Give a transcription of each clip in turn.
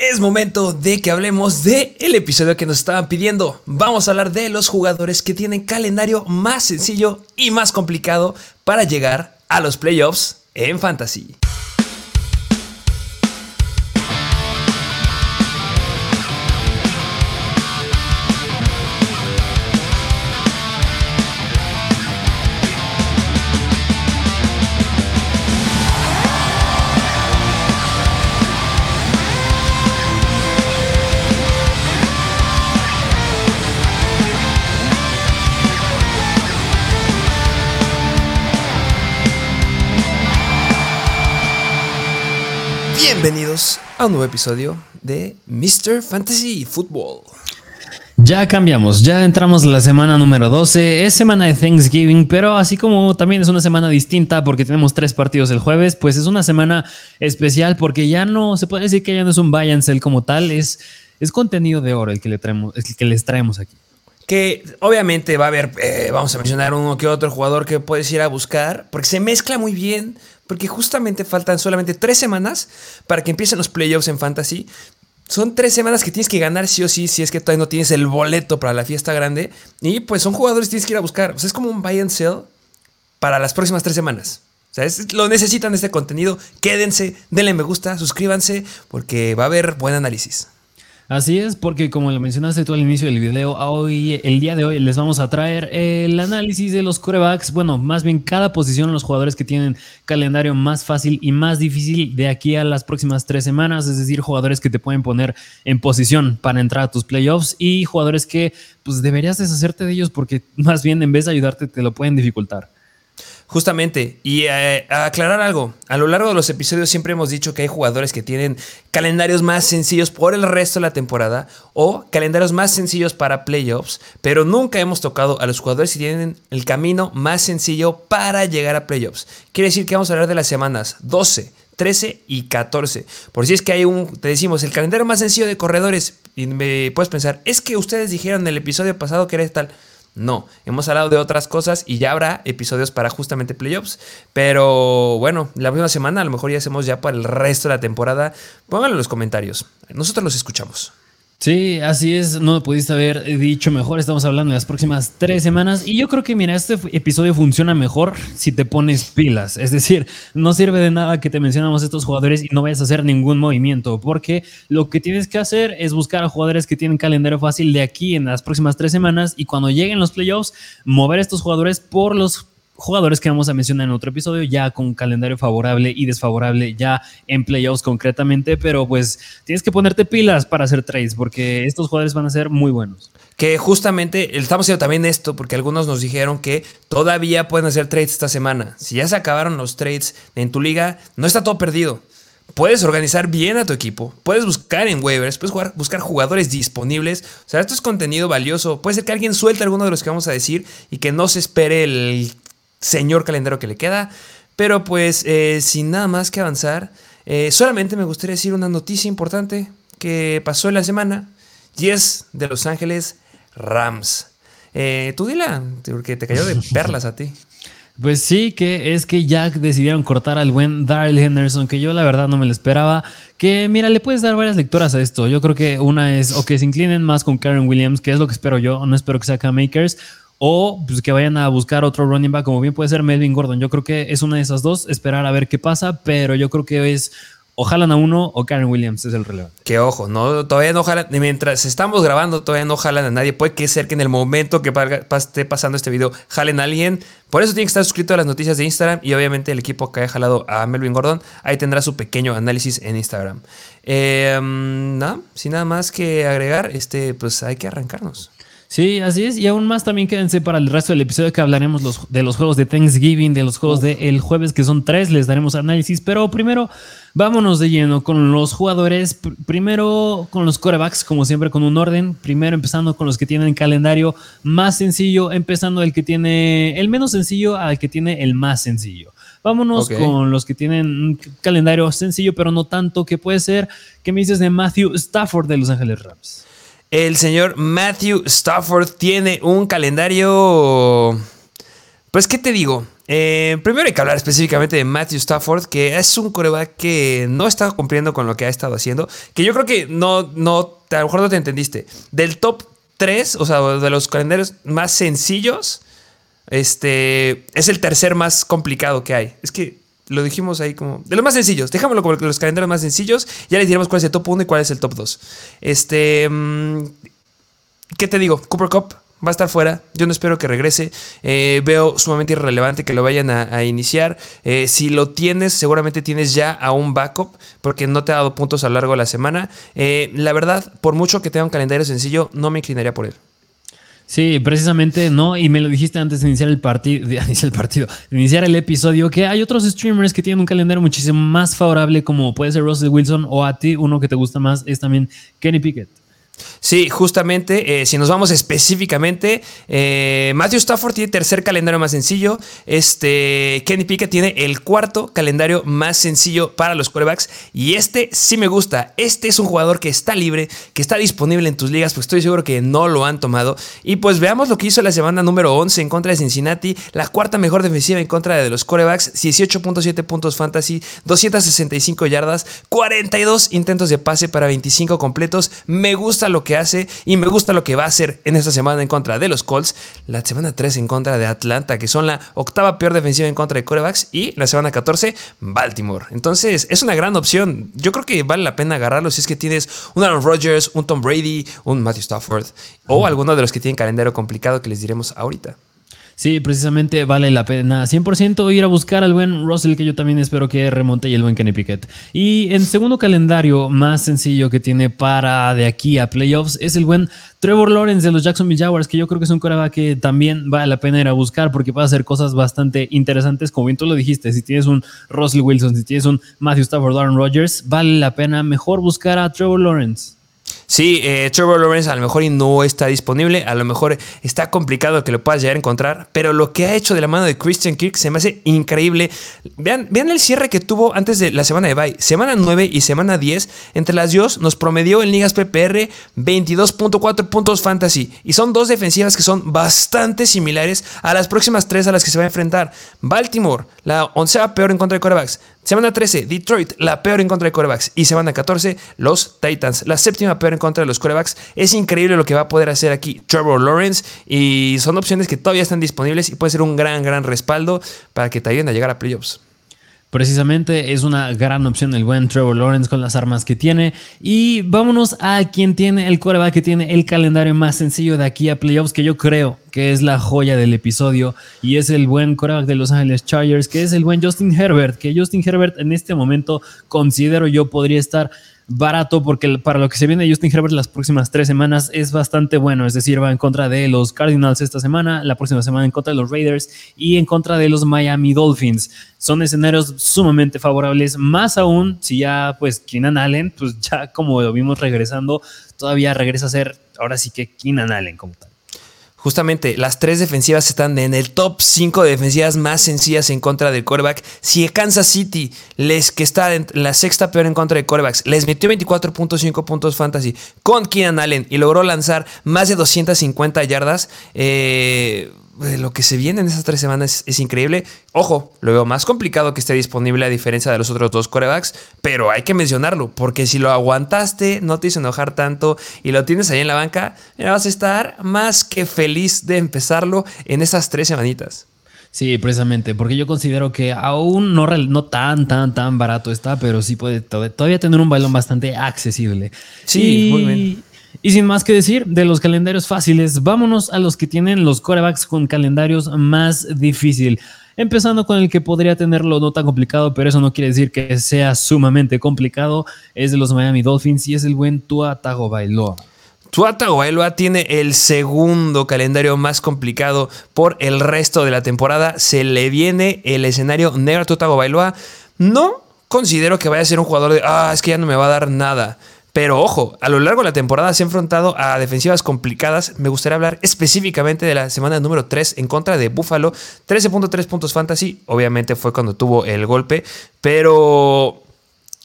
Es momento de que hablemos de el episodio que nos estaban pidiendo. Vamos a hablar de los jugadores que tienen calendario más sencillo y más complicado para llegar a los playoffs en fantasy. A un nuevo episodio de Mr. Fantasy Football. Ya cambiamos, ya entramos la semana número 12, es semana de Thanksgiving, pero así como también es una semana distinta porque tenemos tres partidos el jueves, pues es una semana especial porque ya no, se puede decir que ya no es un buy and sell como tal, es, es contenido de oro el que, le traemos, el que les traemos aquí. Que obviamente va a haber, eh, vamos a mencionar uno que otro jugador que puedes ir a buscar, porque se mezcla muy bien porque justamente faltan solamente tres semanas para que empiecen los playoffs en Fantasy. Son tres semanas que tienes que ganar sí o sí si es que todavía no tienes el boleto para la fiesta grande. Y pues son jugadores que tienes que ir a buscar. O sea, es como un buy and sell para las próximas tres semanas. O sea, lo necesitan este contenido. Quédense, denle me gusta, suscríbanse, porque va a haber buen análisis. Así es, porque como lo mencionaste tú al inicio del video, hoy, el día de hoy les vamos a traer el análisis de los corebacks. Bueno, más bien cada posición, los jugadores que tienen calendario más fácil y más difícil de aquí a las próximas tres semanas. Es decir, jugadores que te pueden poner en posición para entrar a tus playoffs y jugadores que pues deberías deshacerte de ellos porque más bien en vez de ayudarte te lo pueden dificultar. Justamente, y eh, aclarar algo, a lo largo de los episodios siempre hemos dicho que hay jugadores que tienen calendarios más sencillos por el resto de la temporada o calendarios más sencillos para playoffs, pero nunca hemos tocado a los jugadores que tienen el camino más sencillo para llegar a playoffs. Quiere decir que vamos a hablar de las semanas 12, 13 y 14. Por si es que hay un, te decimos, el calendario más sencillo de corredores, y me puedes pensar, es que ustedes dijeron en el episodio pasado que era tal. No, hemos hablado de otras cosas y ya habrá episodios para justamente playoffs. Pero bueno, la próxima semana a lo mejor ya hacemos ya para el resto de la temporada. Pónganlo en los comentarios. Nosotros los escuchamos. Sí, así es, no lo pudiste haber dicho mejor, estamos hablando de las próximas tres semanas. Y yo creo que mira, este episodio funciona mejor si te pones pilas, es decir, no sirve de nada que te mencionamos estos jugadores y no vayas a hacer ningún movimiento, porque lo que tienes que hacer es buscar a jugadores que tienen calendario fácil de aquí en las próximas tres semanas y cuando lleguen los playoffs, mover a estos jugadores por los jugadores que vamos a mencionar en otro episodio, ya con calendario favorable y desfavorable, ya en playoffs concretamente, pero pues tienes que ponerte pilas para hacer trades, porque estos jugadores van a ser muy buenos. Que justamente estamos haciendo también esto, porque algunos nos dijeron que todavía pueden hacer trades esta semana. Si ya se acabaron los trades en tu liga, no está todo perdido. Puedes organizar bien a tu equipo, puedes buscar en waivers, puedes jugar, buscar jugadores disponibles. O sea, esto es contenido valioso. Puede ser que alguien suelte alguno de los que vamos a decir y que no se espere el señor calendario que le queda. Pero pues eh, sin nada más que avanzar, eh, solamente me gustaría decir una noticia importante que pasó en la semana y es de Los Ángeles Rams. Eh, tú dila, porque te cayó de perlas a ti. Pues sí, que es que ya decidieron cortar al buen Daryl Henderson, que yo la verdad no me lo esperaba. Que mira, le puedes dar varias lecturas a esto. Yo creo que una es o que se inclinen más con Karen Williams, que es lo que espero yo. No espero que sea Makers o pues, que vayan a buscar otro running back, como bien puede ser Melvin Gordon. Yo creo que es una de esas dos, esperar a ver qué pasa, pero yo creo que es o jalan a uno o Karen Williams es el relevante. Que ojo, no, todavía no jalan, mientras estamos grabando, todavía no jalan a nadie. Puede que ser que en el momento que esté pasando este video jalen a alguien. Por eso tiene que estar suscrito a las noticias de Instagram y obviamente el equipo que haya jalado a Melvin Gordon, ahí tendrá su pequeño análisis en Instagram. Eh, nada, sin nada más que agregar, este, pues hay que arrancarnos. Sí, así es. Y aún más también quédense para el resto del episodio que hablaremos de los juegos de Thanksgiving, de los juegos del el jueves, que son tres, les daremos análisis. Pero primero, vámonos de lleno con los jugadores. Primero con los corebacks, como siempre, con un orden. Primero empezando con los que tienen calendario más sencillo, empezando el que tiene el menos sencillo al que tiene el más sencillo. Vámonos con los que tienen un calendario sencillo, pero no tanto, que puede ser, ¿qué me dices de Matthew Stafford de Los Ángeles Rams? El señor Matthew Stafford tiene un calendario... Pues, ¿qué te digo? Eh, primero hay que hablar específicamente de Matthew Stafford, que es un coreback que no está cumpliendo con lo que ha estado haciendo. Que yo creo que no, no, a lo mejor no te entendiste. Del top 3, o sea, de los calendarios más sencillos, este es el tercer más complicado que hay. Es que lo dijimos ahí como de los más sencillos. Dejámoslo como los calendarios más sencillos. Ya les diremos cuál es el top 1 y cuál es el top 2. Este. Mm, ¿Qué te digo? Cooper Cup va a estar fuera. Yo no espero que regrese. Eh, veo sumamente irrelevante que lo vayan a, iniciar. Eh, si lo tienes, seguramente tienes ya a un backup porque no te ha dado puntos a lo largo de la semana. Eh, la verdad, por mucho que tenga un calendario sencillo, no me inclinaría por él. Sí, precisamente no, y me lo dijiste antes de iniciar el partido, iniciar el partido, de iniciar el episodio, que hay otros streamers que tienen un calendario muchísimo más favorable, como puede ser Russell Wilson, o a ti, uno que te gusta más es también Kenny Pickett. Sí, justamente, eh, si nos vamos específicamente, eh, Matthew Stafford tiene tercer calendario más sencillo. Este, Kenny Pickett tiene el cuarto calendario más sencillo para los quarterbacks. Y este sí me gusta. Este es un jugador que está libre, que está disponible en tus ligas, pues estoy seguro que no lo han tomado. Y pues veamos lo que hizo la semana número 11 en contra de Cincinnati, la cuarta mejor defensiva en contra de los quarterbacks, 18.7 puntos fantasy, 265 yardas, 42 intentos de pase para 25 completos. Me gusta lo que hace y me gusta lo que va a hacer en esta semana en contra de los Colts, la semana 3 en contra de Atlanta, que son la octava peor defensiva en contra de corebacks, y la semana 14, Baltimore. Entonces, es una gran opción. Yo creo que vale la pena agarrarlo si es que tienes un Aaron Rodgers, un Tom Brady, un Matthew Stafford o alguno de los que tienen calendario complicado que les diremos ahorita. Sí, precisamente vale la pena 100% ir a buscar al buen Russell, que yo también espero que remonte, y el buen Kenny Pickett. Y en segundo calendario más sencillo que tiene para de aquí a playoffs es el buen Trevor Lawrence de los Jacksonville Jaguars, que yo creo que es un coreback que también vale la pena ir a buscar porque puede hacer cosas bastante interesantes, como bien tú lo dijiste. Si tienes un Russell Wilson, si tienes un Matthew Stafford, Aaron Rodgers, vale la pena mejor buscar a Trevor Lawrence. Sí, eh, Trevor Lawrence a lo mejor no está disponible, a lo mejor está complicado que lo puedas llegar a encontrar, pero lo que ha hecho de la mano de Christian Kirk se me hace increíble. Vean, vean el cierre que tuvo antes de la semana de bye, semana 9 y semana 10, entre las dos nos promedió en ligas PPR 22.4 puntos fantasy y son dos defensivas que son bastante similares a las próximas tres a las que se va a enfrentar. Baltimore, la onceava peor en contra de quarterbacks, Semana 13, Detroit, la peor en contra de corebacks. Y semana 14, los Titans, la séptima peor en contra los corebacks. Es increíble lo que va a poder hacer aquí Trevor Lawrence. Y son opciones que todavía están disponibles y puede ser un gran, gran respaldo para que te ayuden a llegar a playoffs. Precisamente es una gran opción el buen Trevor Lawrence con las armas que tiene. Y vámonos a quien tiene el coreback que tiene el calendario más sencillo de aquí a playoffs, que yo creo que es la joya del episodio. Y es el buen coreback de Los Angeles Chargers, que es el buen Justin Herbert. Que Justin Herbert en este momento considero yo podría estar barato porque para lo que se viene Justin Herbert las próximas tres semanas es bastante bueno. Es decir, va en contra de los Cardinals esta semana, la próxima semana en contra de los Raiders y en contra de los Miami Dolphins. Son escenarios sumamente favorables, más aún si ya pues Keenan Allen, pues ya como lo vimos regresando, todavía regresa a ser ahora sí que Keenan Allen como tal. Justamente, las tres defensivas están en el top 5 de defensivas más sencillas en contra del quarterback. Si Kansas City, les, que está en la sexta peor en contra de quarterbacks, les metió 24.5 puntos fantasy con Keenan Allen y logró lanzar más de 250 yardas, eh, lo que se viene en esas tres semanas es, increíble. Ojo, lo veo más complicado que esté disponible a diferencia de los otros dos corebacks, pero hay que mencionarlo, porque si lo aguantaste, no te hizo enojar tanto y lo tienes ahí en la banca, vas a estar más que feliz de empezarlo en esas tres semanitas. Sí, precisamente, porque yo considero que aún no, no tan, tan, tan barato está, pero sí puede todavía tener un balón bastante accesible. Sí, muy bien. Y sin más que decir de los calendarios fáciles, vámonos a los que tienen los corebacks con calendarios más difícil. Empezando con el que podría tenerlo no tan complicado, pero eso no quiere decir que sea sumamente complicado. Es de los Miami Dolphins y es el buen Tua Tagovailoa. Tua Tagovailoa tiene el segundo calendario más complicado por el resto de la temporada. Se le viene el escenario negro a Tua Tagovailoa. No considero que vaya a ser un jugador de, ah, es que ya no me va a dar nada. Pero ojo, a lo largo de la temporada se ha enfrentado a defensivas complicadas. Me gustaría hablar específicamente de la semana número 3 en contra de Buffalo. 13.3 puntos fantasy. Obviamente fue cuando tuvo el golpe. Pero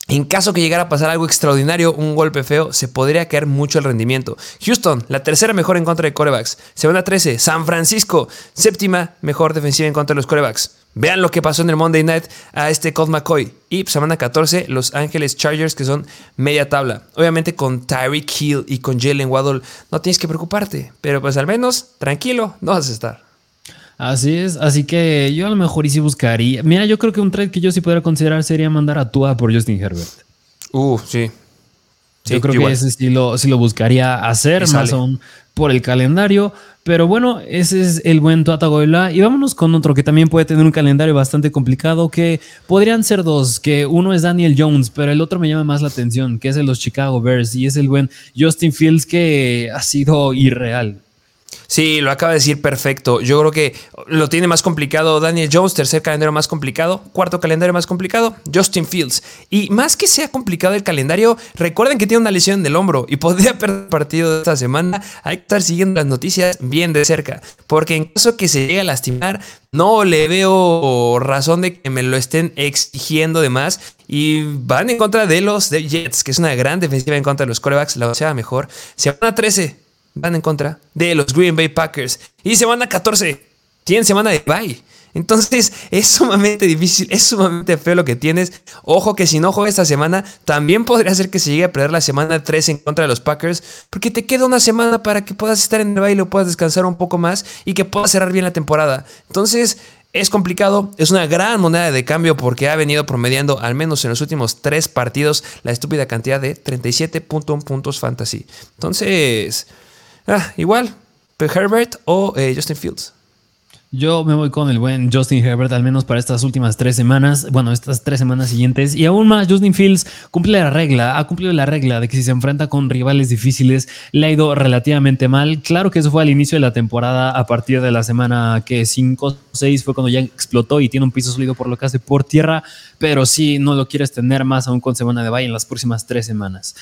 en caso que llegara a pasar algo extraordinario, un golpe feo, se podría caer mucho el rendimiento. Houston, la tercera mejor en contra de corebacks. Semana 13, San Francisco, séptima mejor defensiva en contra de los corebacks. Vean lo que pasó en el Monday Night a este Colt McCoy. Y semana 14, Los Ángeles Chargers, que son media tabla. Obviamente con Tyreek Hill y con Jalen Waddle no tienes que preocuparte. Pero pues al menos, tranquilo, no vas a estar. Así es, así que yo a lo mejor y sí buscaría. Mira, yo creo que un trade que yo sí podría considerar sería mandar a Tua por Justin Herbert. Uh, sí. yo creo que ese sí lo, sí lo buscaría hacer, más aún por el calendario. Pero bueno, ese es el buen Tua Tagovailoa. Y vámonos con otro que también puede tener un calendario bastante complicado, que podrían ser dos, que uno es Daniel Jones, pero el otro me llama más la atención, que es el los Chicago Bears, y es el buen Justin Fields, que ha sido irreal. Sí, lo acaba de decir perfecto. Yo creo que lo tiene más complicado Daniel Jones, tercer calendario más complicado, cuarto calendario más complicado, Justin Fields. Y más que sea complicado el calendario, recuerden que tiene una lesión del hombro y podría perder el partido de esta semana. Hay que estar siguiendo las noticias bien de cerca, porque en caso que se llegue a lastimar, no le veo razón de que me lo estén exigiendo de más. Y van en contra de los Jets, que es una gran defensiva en contra de los corebacks, la sea mejor. Se van a 13 van en contra de los Green Bay Packers. Y semana 14, tienen semana de bye. Entonces es sumamente difícil, es sumamente feo lo que tienes. Ojo que si no juega esta semana, también podría ser que se llegue a perder la semana 3 en contra de los Packers, porque te queda una semana para que puedas estar en el baile, puedas descansar un poco más y que puedas cerrar bien la temporada. Entonces es complicado, es una gran moneda de cambio porque ha venido promediando al menos en los últimos tres partidos la estúpida cantidad de 37.1 puntos fantasy. Entonces... Ah, igual, Herbert o eh, Justin Fields. Yo me voy con el buen Justin Herbert, al menos para estas últimas tres semanas, bueno, estas tres semanas siguientes. Y aún más, Justin Fields cumple la regla, ha cumplido la regla de que si se enfrenta con rivales difíciles, le ha ido relativamente mal. Claro que eso fue al inicio de la temporada, a partir de la semana que 5 o 6 fue cuando ya explotó y tiene un piso sólido por lo que hace por tierra, pero sí no lo quieres tener más aún con semana de bye en las próximas tres semanas.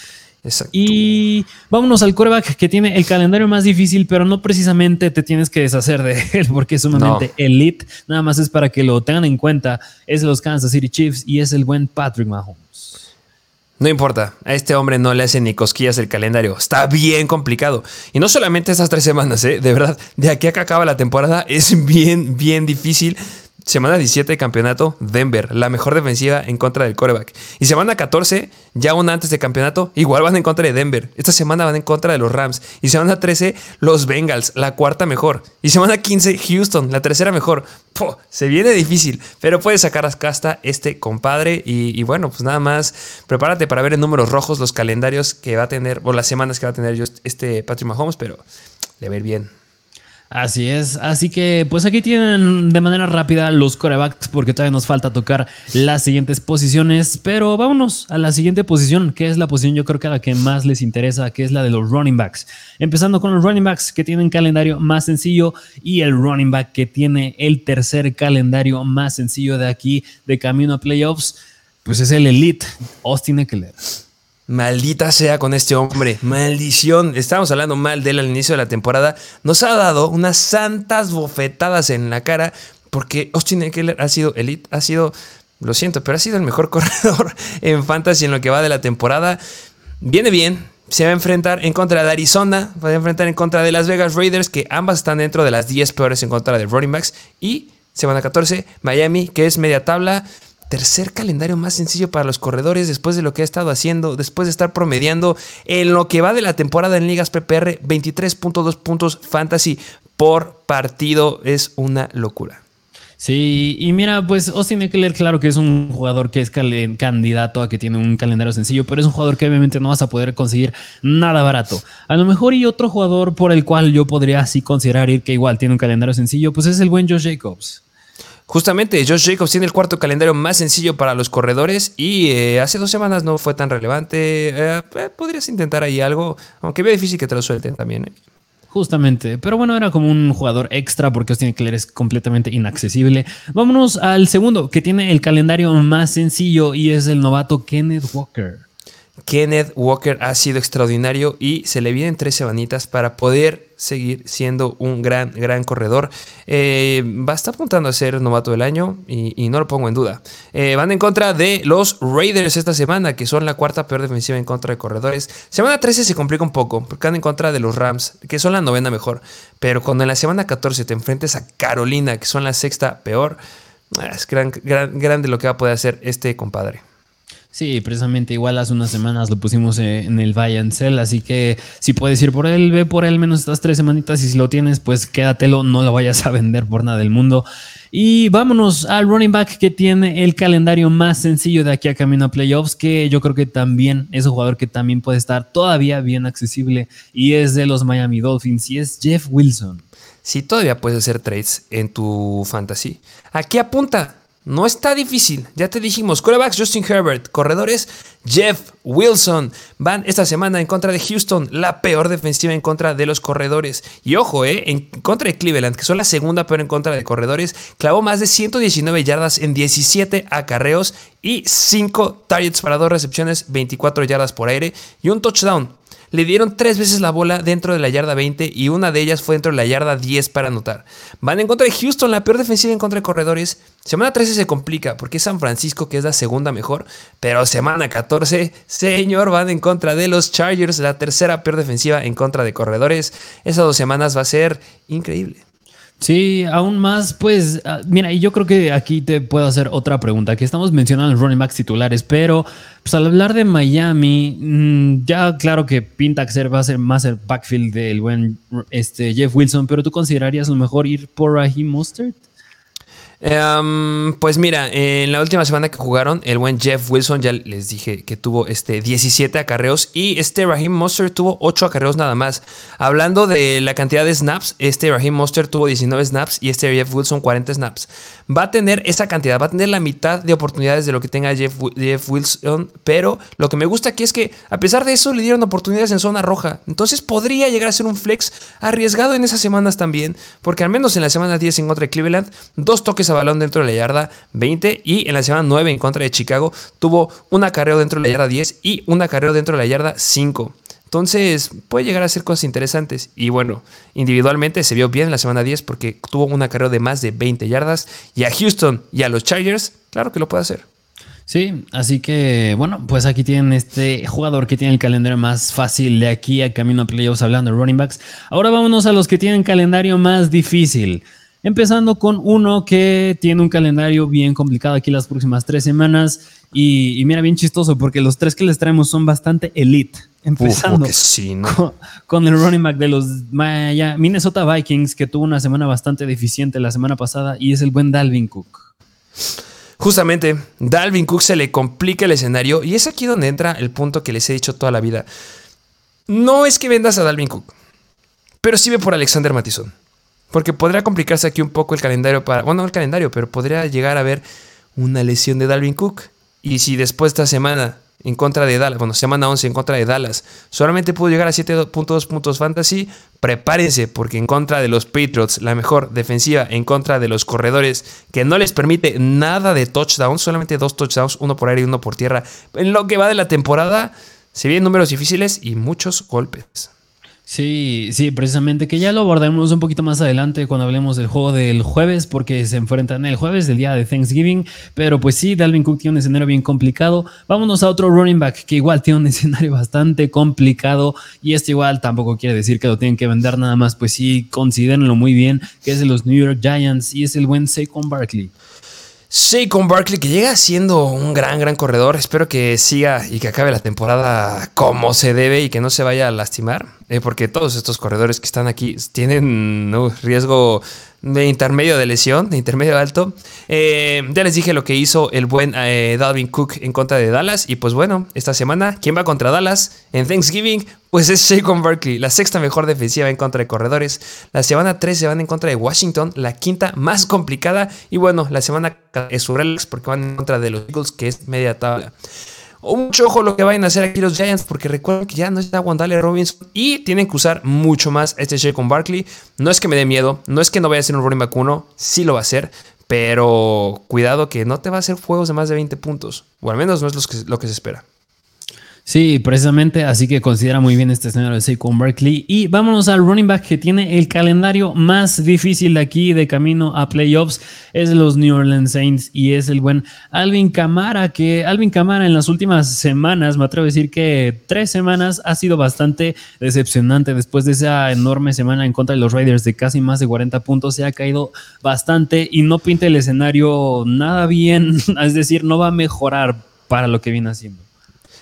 Y vámonos al coreback que tiene el calendario más difícil, pero no precisamente te tienes que deshacer de él porque es sumamente elite. Nada más es para que lo tengan en cuenta. Es de los Kansas City Chiefs y es el buen Patrick Mahomes. No importa, a este hombre no le hacen ni cosquillas el calendario. Está bien complicado. Y no solamente estas tres semanas, ¿eh? de verdad, de aquí a que acaba la temporada es bien, bien difícil. Semana 17 de campeonato, Denver, la mejor defensiva en contra del coreback. Y semana 14, ya una antes de campeonato, igual van en contra de Denver. Esta semana van en contra de los Rams. Y semana 13, los Bengals, la cuarta mejor. Y semana 15, Houston, la tercera mejor. se viene difícil, pero puedes sacar a casta este compadre. Y, bueno, pues nada más, prepárate para ver en números rojos los calendarios que va a tener, o las semanas que va a tener este Patrick Mahomes, pero le ir bien. Así es, así que pues aquí tienen de manera rápida los corebacks porque todavía nos falta tocar las siguientes posiciones, pero vámonos a la siguiente posición, que es la posición yo creo que a la que más les interesa, que es la de los running backs. Empezando con los running backs que tienen calendario más sencillo y el running back que tiene el tercer calendario más sencillo de aquí de camino a playoffs, pues es el elite Austin Eckler. Maldita sea con este hombre, maldición. Estábamos hablando mal de él al inicio de la temporada. Nos ha dado unas santas bofetadas en la cara porque Austin Eckler ha sido elite, ha sido, lo siento, pero ha sido el mejor corredor en fantasy en lo que va de la temporada. Viene bien, se va a enfrentar en contra de Arizona, va a enfrentar en contra de Las Vegas Raiders, que ambas están dentro de las 10 peores en contra de running backs. Y semana 14, Miami, que es media tabla tercer calendario más sencillo para los corredores después de lo que ha estado haciendo, después de estar promediando en lo que va de la temporada en ligas PPR, 23.2 puntos fantasy por partido. Es una locura. Sí, y mira, pues Austin Eckler, claro que es un jugador que es candidato a que tiene un calendario sencillo, pero es un jugador que obviamente no vas a poder conseguir nada barato. A lo mejor y otro jugador por el cual yo podría así considerar ir que igual tiene un calendario sencillo, pues es el buen Josh Jacobs. Justamente, Josh Jacobs tiene el cuarto calendario más sencillo para los corredores y eh, hace dos semanas no fue tan relevante. Eh, eh, podrías intentar ahí algo, aunque veo difícil que te lo suelten también. Justamente, pero bueno, era como un jugador extra porque Austin Eckler es completamente inaccesible. Vámonos al segundo, que tiene el calendario más sencillo y es el novato Kenneth Walker. Kenneth Walker ha sido extraordinario y se le vienen tres semanitas para poder seguir siendo un gran, gran corredor. Eh, va a estar apuntando a ser novato del año y, no lo pongo en duda. Eh, van en contra de los Raiders esta semana, que son la cuarta peor defensiva en contra de corredores. Semana 13 se complica un poco, porque van en contra de los Rams, que son la novena mejor. Pero cuando en la semana 14 te enfrentes a Carolina, que son la sexta peor, ah, es gran, gran, grande lo que va a poder hacer este compadre. Sí, precisamente igual hace unas semanas lo pusimos eh, en el Buy and Sell, así que si puedes ir por él, ve por él menos estas tres semanitas y si lo tienes, pues quédatelo, no lo vayas a vender por nada del mundo. Y vámonos al running back que tiene el calendario más sencillo de aquí a camino a playoffs, que yo creo que también es un jugador que también puede estar todavía bien accesible y es de los Miami Dolphins y es Jeff Wilson. Si todavía puedes hacer trades en tu fantasy, aquí apunta no está difícil. Ya te dijimos, corebacks Justin Herbert, corredores Jeff Wilson. Van esta semana en contra de Houston, la peor defensiva en contra de los corredores. Y ojo, eh, en contra de Cleveland, que son la segunda peor en contra de corredores, clavó más de 119 yardas en 17 acarreos y 5 targets para dos recepciones, 24 yardas por aire y un touchdown. Le dieron tres veces la bola dentro de la yarda 20 y una de ellas fue dentro de la yarda 10 para anotar. Van en contra de Houston, la peor defensiva en contra de corredores. Semana 13 se complica porque es San Francisco, que es la segunda mejor. Pero semana 14, señor, van en contra de los Chargers, la tercera peor defensiva en contra de corredores. Esas dos semanas va a ser increíble. Sí, aún más, pues, ah, mira, y yo creo que aquí te puedo hacer otra pregunta, que estamos mencionando los running backs titulares, pero pues al hablar de Miami, mm, ya claro que pinta que va a ser más el backfield del buen este, Jeff Wilson, pero ¿tú considerarías lo mejor ir por Raheem Mustard? Em, pues mira, en la última semana que jugaron, el buen Jeff Wilson, ya les dije que tuvo este 17 acarreos y este Raheem Monster tuvo 8 acarreos nada más. Hablando de la cantidad de snaps, este Raheem Monster tuvo 19 snaps y este Jeff Wilson 40 snaps. Va a tener esa cantidad, va a tener la mitad de oportunidades de lo que tenga Jeff, Jeff Wilson, pero lo que me gusta aquí es que a pesar de eso le dieron oportunidades en zona roja. Entonces podría llegar a ser un flex arriesgado en esas semanas también, porque al menos en la semana 10 en contra de Cleveland, dos toques a balón dentro de la yarda 20 y en la semana 9 en contra de Chicago tuvo un acarreo dentro de la yarda 10 y un acarreo dentro de la yarda 5. Entonces puede llegar a ser cosas interesantes. Y bueno, individualmente se vio bien en la semana 10 porque tuvo un acarreo de más de 20 yardas. Y a Houston y a los Chargers, claro que lo puede hacer. Sí, así que bueno, pues aquí tienen este jugador que tiene el calendario más fácil de aquí a camino a playoffs hablando de running backs. Ahora vámonos a los que tienen calendario más difícil. Empezando con uno que tiene un calendario bien complicado aquí las próximas tres semanas. Y, mira, bien chistoso, porque los tres que les traemos son bastante elite. Empezando con, el running back de los Minnesota Vikings, que tuvo una semana bastante deficiente la semana pasada, y es el buen Dalvin Cook. Justamente, Dalvin Cook se le complica el escenario, y es aquí donde entra el punto que les he dicho toda la vida. No es que vendas a Dalvin Cook, pero sí ve por Alexander Mattison. Porque podría complicarse aquí un poco el calendario para. Bueno, no el calendario, pero podría llegar a haber una lesión de Dalvin Cook. Y si después de esta semana en contra de Dallas, bueno, semana 11 en contra de Dallas, solamente pudo llegar a 7.2 puntos fantasy, prepárense porque en contra de los Patriots, la mejor defensiva en contra de los corredores que no les permite nada de touchdowns, solamente dos touchdowns, uno por aire y uno por tierra. En lo que va de la temporada, se vienen números difíciles y muchos golpes. Sí, sí, precisamente que ya lo abordaremos un poquito más adelante cuando hablemos del juego del jueves, porque se enfrentan el jueves del día de Thanksgiving. Pero pues sí, Dalvin Cook tiene un escenario bien complicado. Vámonos a otro running back que igual tiene un escenario bastante complicado. Y esto igual tampoco quiere decir que lo tienen que vender nada más, pues sí, considérenlo muy bien, que es de los New York Giants y es el buen Saquon Barkley. Saquon Barkley, que llega siendo un gran, gran corredor. Espero que siga y que acabe la temporada como se debe y que no se vaya a lastimar. Eh, porque todos estos corredores que están aquí tienen un riesgo de intermedio de lesión, de intermedio alto. Eh, ya les dije lo que hizo el buen eh, Dalvin Cook en contra de Dallas. Y pues bueno, esta semana, ¿quién va contra Dallas en Thanksgiving? Pues es Shaquon Barkley, la sexta mejor defensiva en contra de corredores. La semana 3 se van en contra de Washington, la quinta más complicada. Y bueno, la semana es su relax porque van en contra de los Eagles, que es media tabla. Mucho ojo lo que vayan a hacer aquí los Giants, porque recuerden que ya no está Wandale Robinson y tienen que usar mucho más este Shea con Barkley. No es que me dé miedo, no es que no vaya a ser un running back 1, sí lo va a hacer, pero cuidado que no te va a hacer juegos de más de 20 puntos, o al menos no es lo que se espera. Sí, precisamente, así que considera muy bien este escenario de Saquon Barkley. Y vámonos al running back que tiene el calendario más difícil de aquí de camino a playoffs. Es los New Orleans Saints y es el buen Alvin Camara, que Alvin Camara en las últimas semanas, me atrevo a decir que tres semanas, ha sido bastante decepcionante. Después de esa enorme semana en contra de los Raiders de casi más de 40 puntos, se ha caído bastante y no pinta el escenario nada bien. Es decir, no va a mejorar para lo que viene haciendo.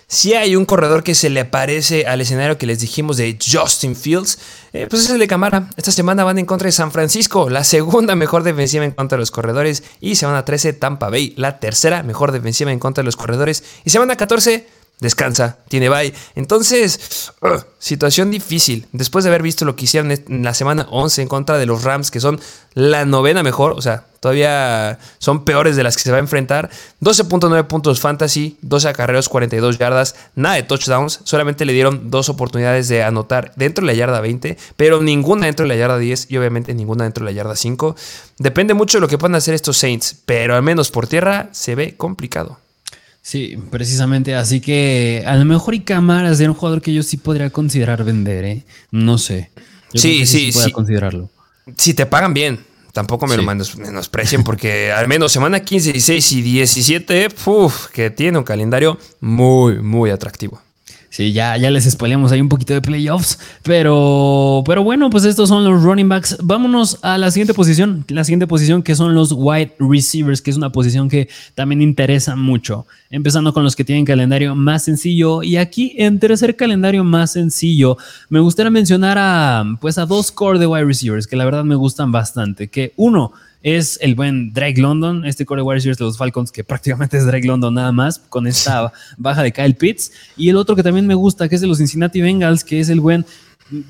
Si hay un corredor que se le parece al escenario que les dijimos de Justin Fields, eh, pues es el de Camara. Esta semana van en contra de San Francisco, la segunda mejor defensiva en contra de los corredores. Y semana 13, Tampa Bay, la tercera mejor defensiva en contra de los corredores. Y semana 14, descansa, tiene bye. Entonces, situación difícil. Después de haber visto lo que hicieron en la semana 11 en contra de los Rams, que son la novena mejor, o sea, todavía son peores de las que se va a enfrentar. 12.9 puntos fantasy, 12 acarreos, 42 yardas, nada de touchdowns. Solamente le dieron dos oportunidades de anotar dentro de la yarda 20, pero ninguna dentro de la yarda 10 y obviamente ninguna dentro de la yarda 5. Depende mucho de lo que puedan hacer estos Saints, pero al menos por tierra se ve complicado. Sí, precisamente. Así que a lo mejor y cámaras de un jugador que yo sí podría considerar vender, ¿eh? No sé. sí, sí, sí. considerarlo. Si te pagan bien. Tampoco me lo menosprecien porque al menos semana 15, 16 y 17, uf, que tiene un calendario muy, muy atractivo. Sí, ya, ya les spoileamos ahí un poquito de playoffs. Pero, pero bueno, pues estos son los running backs. Vámonos a la siguiente posición. La siguiente posición que son los wide receivers, que es una posición que también interesa mucho. Empezando con los que tienen calendario más sencillo. Y aquí, en tercer calendario más sencillo, me gustaría mencionar a, pues a dos core de wide receivers que la verdad me gustan bastante. Que uno es el buen Drake London, este core wide de los Falcons, que prácticamente es Drake London nada más, con esta baja de Kyle Pitts. Y el otro que también me gusta, que es de los Cincinnati Bengals, que es el buen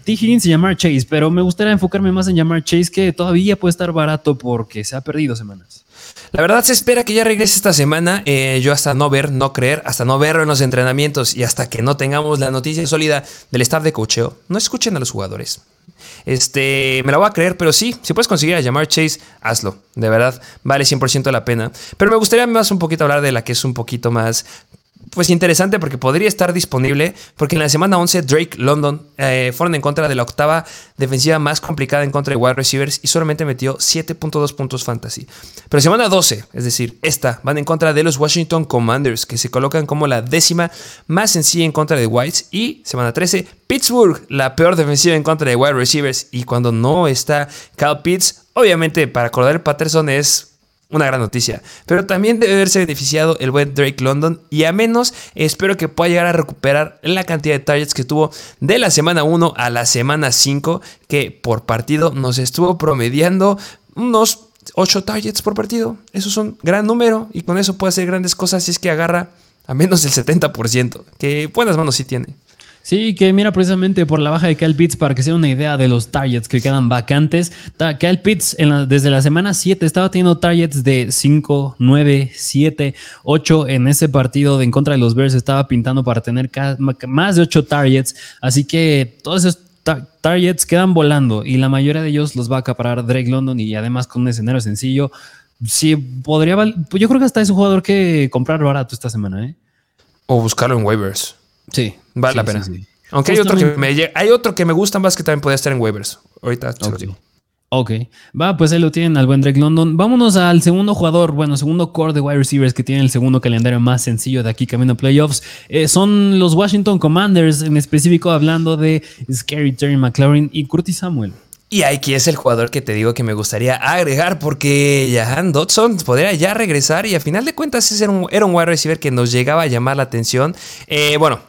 T. Higgins y Jamar Chase, pero me gustaría enfocarme más en Jamar Chase, que todavía puede estar barato porque se ha perdido semanas. La verdad se espera que ya regrese esta semana. Eh, yo hasta no ver, no creer, hasta no verlo en los entrenamientos y hasta que no tengamos la noticia sólida del staff de cocheo, no escuchen a los jugadores. Este, me la voy a creer, pero sí, si puedes conseguir a llamar Chase, hazlo. De verdad, vale 100% la pena. Pero me gustaría más un poquito hablar de la que es un poquito más pues interesante porque podría estar disponible, porque en la semana 11 Drake London eh, fueron en contra de la octava defensiva más complicada en contra de wide receivers y solamente metió 7.2 puntos fantasy. Pero semana 12, es decir, esta, van en contra de los Washington Commanders, que se colocan como la décima más sencilla en contra de Whites, y semana 13, Pittsburgh, la peor defensiva en contra de wide receivers, y cuando no está Cal Pitts, obviamente para Cordell Patterson es una gran noticia. Pero también debe haberse beneficiado el buen Drake London. Y a menos espero que pueda llegar a recuperar la cantidad de targets que tuvo de la semana 1 a la semana 5. Que por partido nos estuvo promediando unos 8 targets por partido. Eso es un gran número. Y con eso puede hacer grandes cosas si es que agarra a menos del 70%. Que buenas manos sí tiene. Sí, que mira precisamente por la baja de Kyle Pitts para que sea una idea de los targets que quedan vacantes. Kyle Pitts desde la semana 7 estaba teniendo targets de 5, 9, 7, 8 en ese partido de en contra de los Bears. Estaba pintando para tener más de 8 targets. Así que todos esos targets quedan volando y la mayoría de ellos los va a acaparar Drake London y además con un escenario sencillo. Sí, podría Yo creo que hasta es un jugador que comprar barato esta semana, ¿eh? O buscarlo en waivers. Sí. Vale la pena. Aunque hay otro, que me, hay otro que me gusta más que también puede estar en waivers. Ahorita Ok, va, pues ahí lo tienen al buen Drake London. Vámonos al segundo jugador, bueno, segundo core de wide receivers que tiene el segundo calendario más sencillo de aquí camino a playoffs. Eh, son los Washington Commanders, en específico hablando de Scary Terry McLaurin y Curtis Samuel. Y aquí es el jugador que te digo que me gustaría agregar porque Jahan Dodson podría ya regresar y a final de cuentas era un, era un wide receiver que nos llegaba a llamar la atención. Eh, bueno,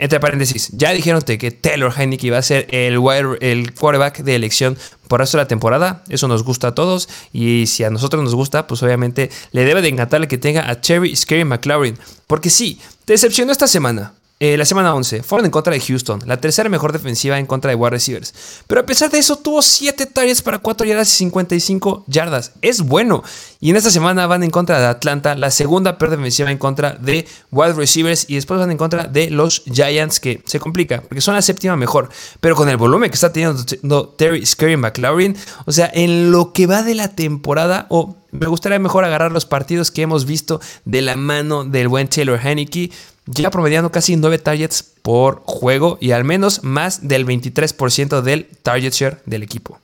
entre paréntesis, ya dijeron que Taylor Heineke iba a ser el, el quarterback de elección por resto la temporada. Eso nos gusta a todos. Y si a nosotros nos gusta, pues obviamente le debe de encantar que tenga a Cherry Scary McLaurin. Porque sí, decepcionó esta semana. Eh, la semana 11, fueron en contra de Houston, la tercera mejor defensiva en contra de wide receivers. Pero a pesar de eso, tuvo 7 targets para 4 yardas y 55 yardas. Es bueno. Y en esta semana van en contra de Atlanta, la segunda peor defensiva en contra de wide receivers. Y después van en contra de los Giants, que se complica, porque son la séptima mejor. Pero con el volumen que está teniendo Terry Scary McLaurin, o sea, en lo que va de la temporada, o me gustaría mejor agarrar los partidos que hemos visto de la mano del buen Taylor Heineke ya promediando casi 9 targets por juego y al menos más del 23% del target share del equipo.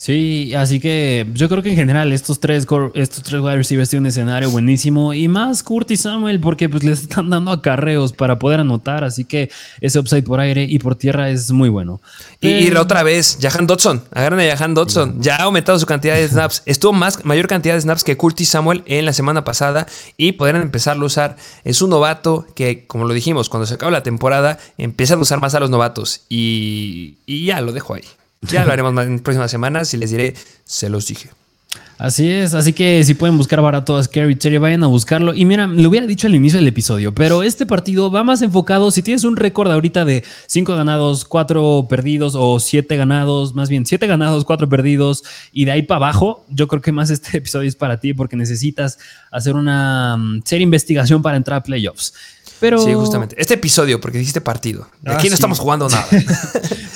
Sí, así que yo creo que en general estos tres, estos tres wide receivers tienen un escenario buenísimo y más Curtis Samuel porque pues les están dando acarreos para poder anotar, así que ese upside por aire y por tierra es muy bueno. Y, otra vez, Jahan Dodson, agarran a Jahan Dodson, ya ha aumentado su cantidad de snaps, estuvo más, mayor cantidad de snaps que Curtis Samuel en la semana pasada y podrán empezarlo a usar. Es un novato que, como lo dijimos, cuando se acaba la temporada, empiezan a usar más a los novatos y, y ya lo dejo ahí. Ya lo haremos en próximas semanas y les diré, se los dije. Así es, así que si pueden buscar barato a Scary Terry, vayan a buscarlo. Y mira, lo hubiera dicho al inicio del episodio, pero este partido va más enfocado. Si tienes un récord ahorita de 5 ganados, 4 perdidos o 7 ganados, más bien 7 ganados, 4 perdidos y de ahí para abajo, yo creo que más este episodio es para ti porque necesitas hacer una mm, seria investigación para entrar a playoffs. Sí, justamente. Este episodio, porque dijiste partido. Aquí no ah, estamos jugando nada.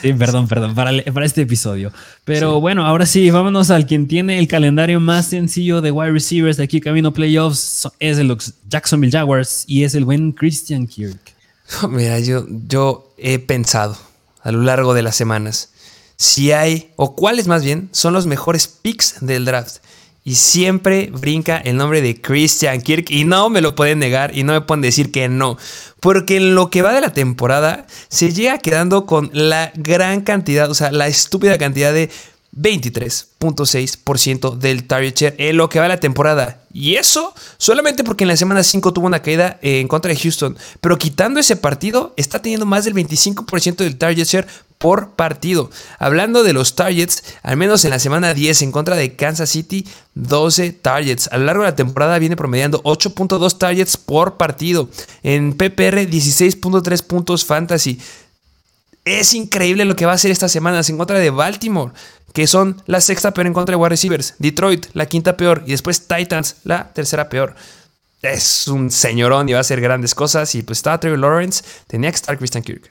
sí, perdón, perdón, para, este episodio. Pero bueno, ahora sí, vámonos al quien tiene el calendario más sencillo de wide receivers de aquí camino playoffs. Es el Jacksonville Jaguars y es el buen Christian Kirk. Mira, yo, yo he pensado a lo largo de las semanas si hay, o cuáles más bien, son los mejores picks del draft. Y siempre brinca el nombre de Christian Kirk. Y no me lo pueden negar y no me pueden decir que no. Porque en lo que va de la temporada se llega quedando con la gran cantidad, o sea, la estúpida cantidad de 23.6% del target share en lo que va la temporada. Y eso solamente porque en la semana 5 tuvo una caída en contra de Houston. Pero quitando ese partido, está teniendo más del 25% del target share por partido. Hablando de los targets, al menos en la semana 10 en contra de Kansas City, 12 targets. A lo largo de la temporada viene promediando 8.2 targets por partido. En PPR, 16.3 puntos fantasy. Es increíble lo que va a hacer esta semana en contra de Baltimore, que son la sexta peor en contra de wide receivers. Detroit, la quinta peor. Y después Titans, la tercera peor. Es un señorón y va a hacer grandes cosas. Y pues estaba Trevor Lawrence, tenía que estar Christian Kirk.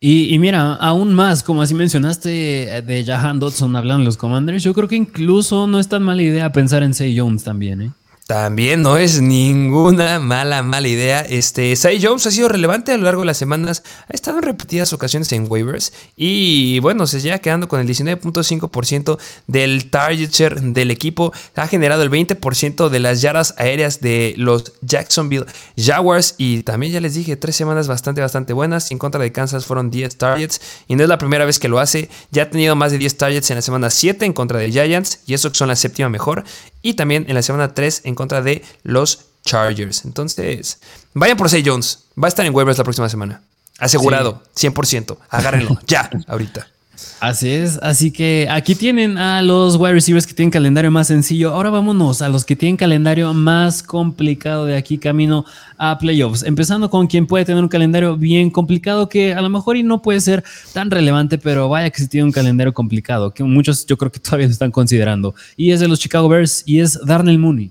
Y, mira, aún más, como así mencionaste de Jahan Dodson hablando de los Commanders, yo creo que incluso no es tan mala idea pensar en Say Jones también, ¿eh? También no es ninguna mala, mala idea. Este, Sai Jones ha sido relevante a lo largo de las semanas. Ha estado en repetidas ocasiones en waivers. Y bueno, se llega quedando con el 19.5% del target share del equipo. Ha generado el 20% de las yardas aéreas de los Jacksonville Jaguars. Y también ya les dije, tres semanas bastante, bastante buenas. En contra de Kansas fueron 10 targets. Y no es la primera vez que lo hace. Ya ha tenido más de 10 targets en la semana 7 en contra de Giants. Y eso son la séptima mejor. Y también en la semana 3 en contra de los Chargers. Entonces, vayan por Say Jones. Va a estar en waivers la próxima semana. Asegurado, 100%. Agárrenlo ya, ahorita. Así es, así que aquí tienen a los wide receivers que tienen calendario más sencillo. Ahora vámonos a los que tienen calendario más complicado de aquí camino a playoffs. Empezando con quien puede tener un calendario bien complicado que a lo mejor y no puede ser tan relevante, pero vaya que si tiene un calendario complicado, que muchos yo creo que todavía lo están considerando. Y es de los Chicago Bears y es Darnell Mooney.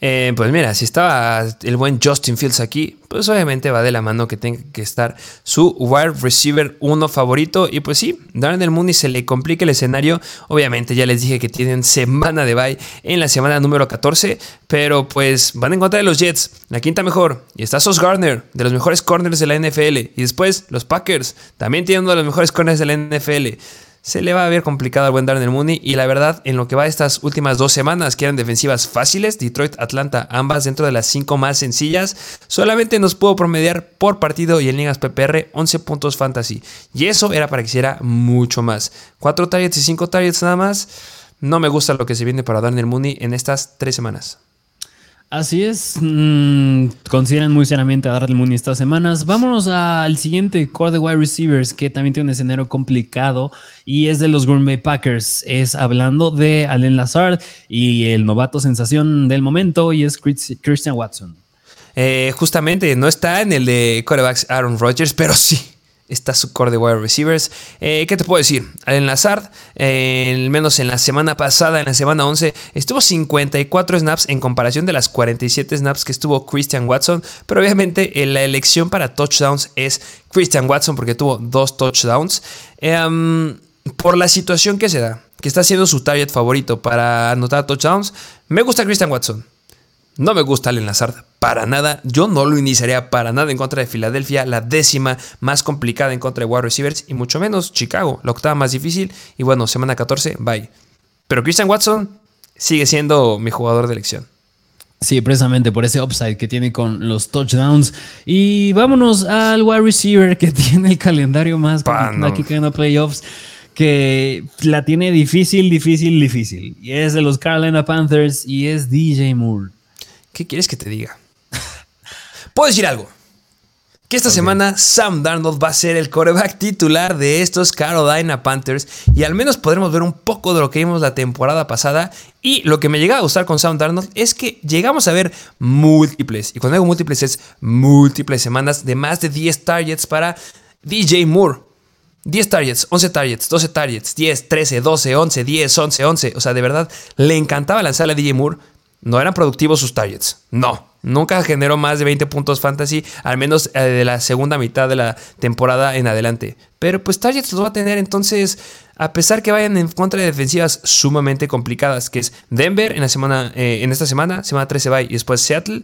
Eh, pues mira, si estaba el buen Justin Fields aquí, pues obviamente va de la mano que tenga que estar su wide receiver uno favorito. Y pues sí, Darnell Mooney se le complica el escenario. Obviamente ya les dije que tienen semana de bye en la semana número 14, pero pues van en contra de los Jets, la quinta mejor. Y está Sos Gardner, de los mejores corners de la NFL. Y después los Packers, también tienen uno de los mejores corners de la NFL se le va a ver complicado al buen Darnell Mooney. Y la verdad, en lo que va estas últimas dos semanas, que eran defensivas fáciles, Detroit, Atlanta, ambas dentro de las cinco más sencillas, solamente nos pudo promediar por partido y en ligas PPR 11 puntos fantasy. Y eso era para que hiciera mucho más. Cuatro targets y cinco targets nada más. No me gusta lo que se viene para Darnell Mooney en estas tres semanas. Así es. Mm, consideran muy seriamente a Darrell Mooney estas semanas. Vámonos al siguiente core de wide receivers que también tiene un escenario complicado y es de los Green Bay Packers. Es hablando de Allen Lazard y el novato sensación del momento y es Christian Watson. Eh, justamente no está en el de quarterbacks Aaron Rodgers, pero sí está su core de wide receivers. Eh, ¿Qué te puedo decir? Al Lazard, eh, menos en la semana pasada, en la semana 11, estuvo 54 snaps en comparación de las 47 snaps que estuvo Christian Watson. Pero obviamente la elección para touchdowns es Christian Watson porque tuvo dos touchdowns. Por la situación que se da, que está siendo su target favorito para anotar touchdowns, me gusta Christian Watson. No me gusta Allen Lazard para nada. Yo no lo iniciaría para nada en contra de Filadelfia, la décima más complicada en contra de wide receivers, y mucho menos Chicago, la octava más difícil. Y bueno, semana 14, bye. Pero Christian Watson sigue siendo mi jugador de elección. Sí, precisamente por ese upside que tiene con los touchdowns. Y vámonos al wide receiver que tiene el calendario más aquí en playoffs, que la tiene difícil, difícil, difícil. Y es de los Carolina Panthers y es DJ Moore. ¿Qué quieres que te diga? Puedo decir algo que esta semana Sam Darnold va a ser el coreback titular de estos Carolina Panthers y al menos podremos ver un poco de lo que vimos la temporada pasada y lo que me llega a gustar con Sam Darnold es que llegamos a ver múltiples, y cuando digo múltiples es múltiples semanas de más de 10 targets para DJ Moore. 10 targets, 11 targets, 12 targets, 10, 13, 12, 11, 10, 11, 11. O sea, de verdad, le encantaba lanzarle a DJ Moore. No eran productivos sus targets. No. Nunca generó más de 20 puntos fantasy, al menos eh, de la segunda mitad de la temporada en adelante. Pero pues Targets los va a tener, entonces, a pesar que vayan en contra de defensivas sumamente complicadas, que es Denver en, la semana, eh, en esta semana, semana 13 bye, y después Seattle,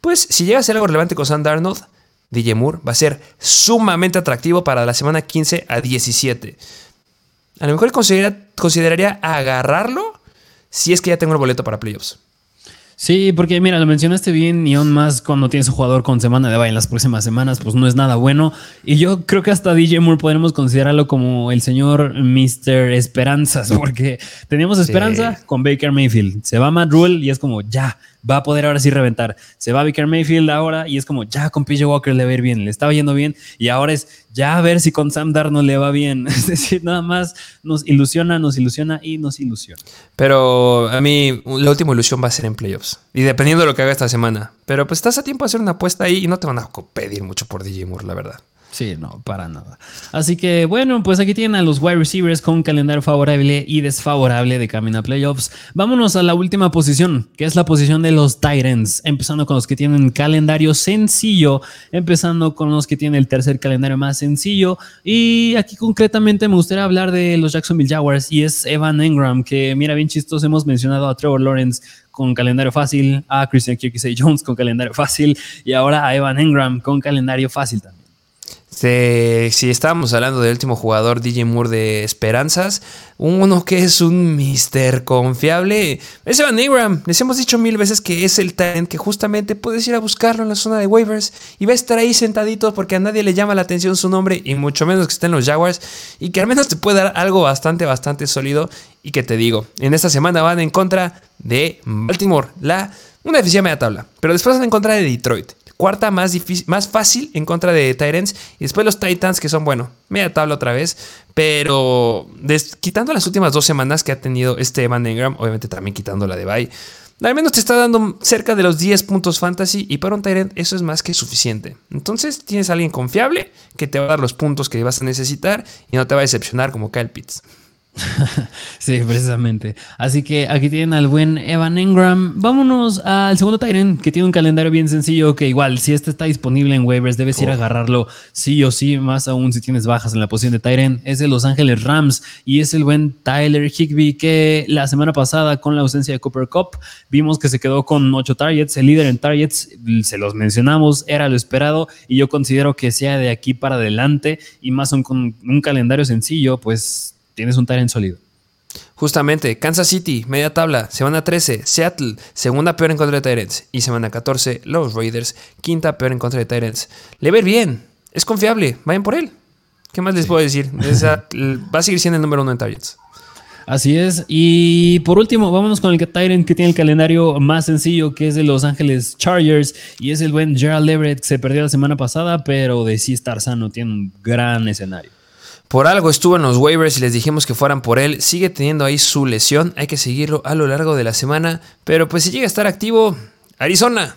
pues si llega a ser algo relevante con Sam Darnold, DJ Moore va a ser sumamente atractivo para la semana 15 a 17. A lo mejor consideraría agarrarlo si es que ya tengo el boleto para playoffs. Sí, porque mira, lo mencionaste bien y aún más cuando tienes un jugador con semana de bye en las próximas semanas, pues no es nada bueno. Y yo creo que hasta DJ Moore podremos considerarlo como el señor Mr. Esperanzas, porque teníamos esperanza con Baker Mayfield. Se va Matt Rule y es como ya, va a poder ahora sí reventar. Se va Baker Mayfield ahora y es como ya con PJ Walker le va a ir bien, le estaba yendo bien y ahora es ya a ver si con Sam Darnold le va bien. Es decir, nada más nos ilusiona, nos ilusiona y nos ilusiona. Pero a mí la última ilusión va a ser en playoffs y dependiendo de lo que haga esta semana. Pero pues estás a tiempo de hacer una apuesta ahí y no te van a pedir mucho por DJ Moore, la verdad. Sí, no, para nada. Así que bueno, pues aquí tienen a los wide receivers con calendario favorable y desfavorable de camino a playoffs. Vámonos a la última posición, que es la posición de los Titans, empezando con los que tienen calendario sencillo, empezando con los que tienen el tercer calendario más sencillo. Y aquí concretamente me gustaría hablar de los Jacksonville Jaguars y es Evan Engram, que mira bien chistoso, hemos mencionado a Trevor Lawrence con calendario fácil, a Christian Kirksey Jones con calendario fácil y ahora a Evan Engram con calendario fácil también. Este, si estábamos hablando del último jugador DJ Moore de Esperanzas, uno que es un mister confiable es Evan Ingram. Les hemos dicho mil veces que es el talent que justamente puedes ir a buscarlo en la zona de waivers y va a estar ahí sentadito porque a nadie le llama la atención su nombre y mucho menos que esté en los Jaguars y que al menos te puede dar algo bastante, bastante sólido y que te digo, en esta semana van en contra de Baltimore, la, una deficiencia media tabla, pero después van en contra de Detroit cuarta más, difícil, más fácil en contra de Tyrants. Y después los Titans, que son, bueno, media tabla otra vez. Pero quitando las últimas dos semanas que ha tenido este Evan Engram, obviamente también quitando la de Bay, al menos te está dando cerca de los 10 puntos fantasy. Y para un Tyrant eso es más que suficiente. Entonces tienes a alguien confiable que te va a dar los puntos que vas a necesitar y no te va a decepcionar como Kyle Pitts. sí, precisamente. Así que aquí tienen al buen Evan Engram. Vámonos al segundo Tyrant, que tiene un calendario bien sencillo, que igual, si este está disponible en waivers, debes ir a agarrarlo sí o sí, más aún si tienes bajas en la posición de Tyrant. Es de Los Ángeles Rams y es el buen Tyler Higby, que la semana pasada, con la ausencia de Cooper Cup, vimos que se quedó con 8 targets, el líder en targets, se los mencionamos, era lo esperado y yo considero que sea de aquí para adelante y más con un calendario sencillo, pues tienes un Tyrant sólido. Justamente, Kansas City, media tabla, semana 13, Seattle, segunda peor en contra de Tyrants. Y semana 14, los Raiders, quinta peor en contra de Tyrants. Le ver bien, es confiable, vayan por él. ¿Qué más les puedo decir? va a seguir siendo el número uno en Tyrants. Así es. Y por último, vámonos con el Tyrant que tiene el calendario más sencillo, que es de Los Ángeles Chargers. Y es el buen Gerald Everett, se perdió la semana pasada, pero de sí estar sano, tiene un gran escenario. Por algo estuvo en los waivers y les dijimos que fueran por él. Sigue teniendo ahí su lesión. Hay que seguirlo a lo largo de la semana. Pero pues si llega a estar activo, Arizona.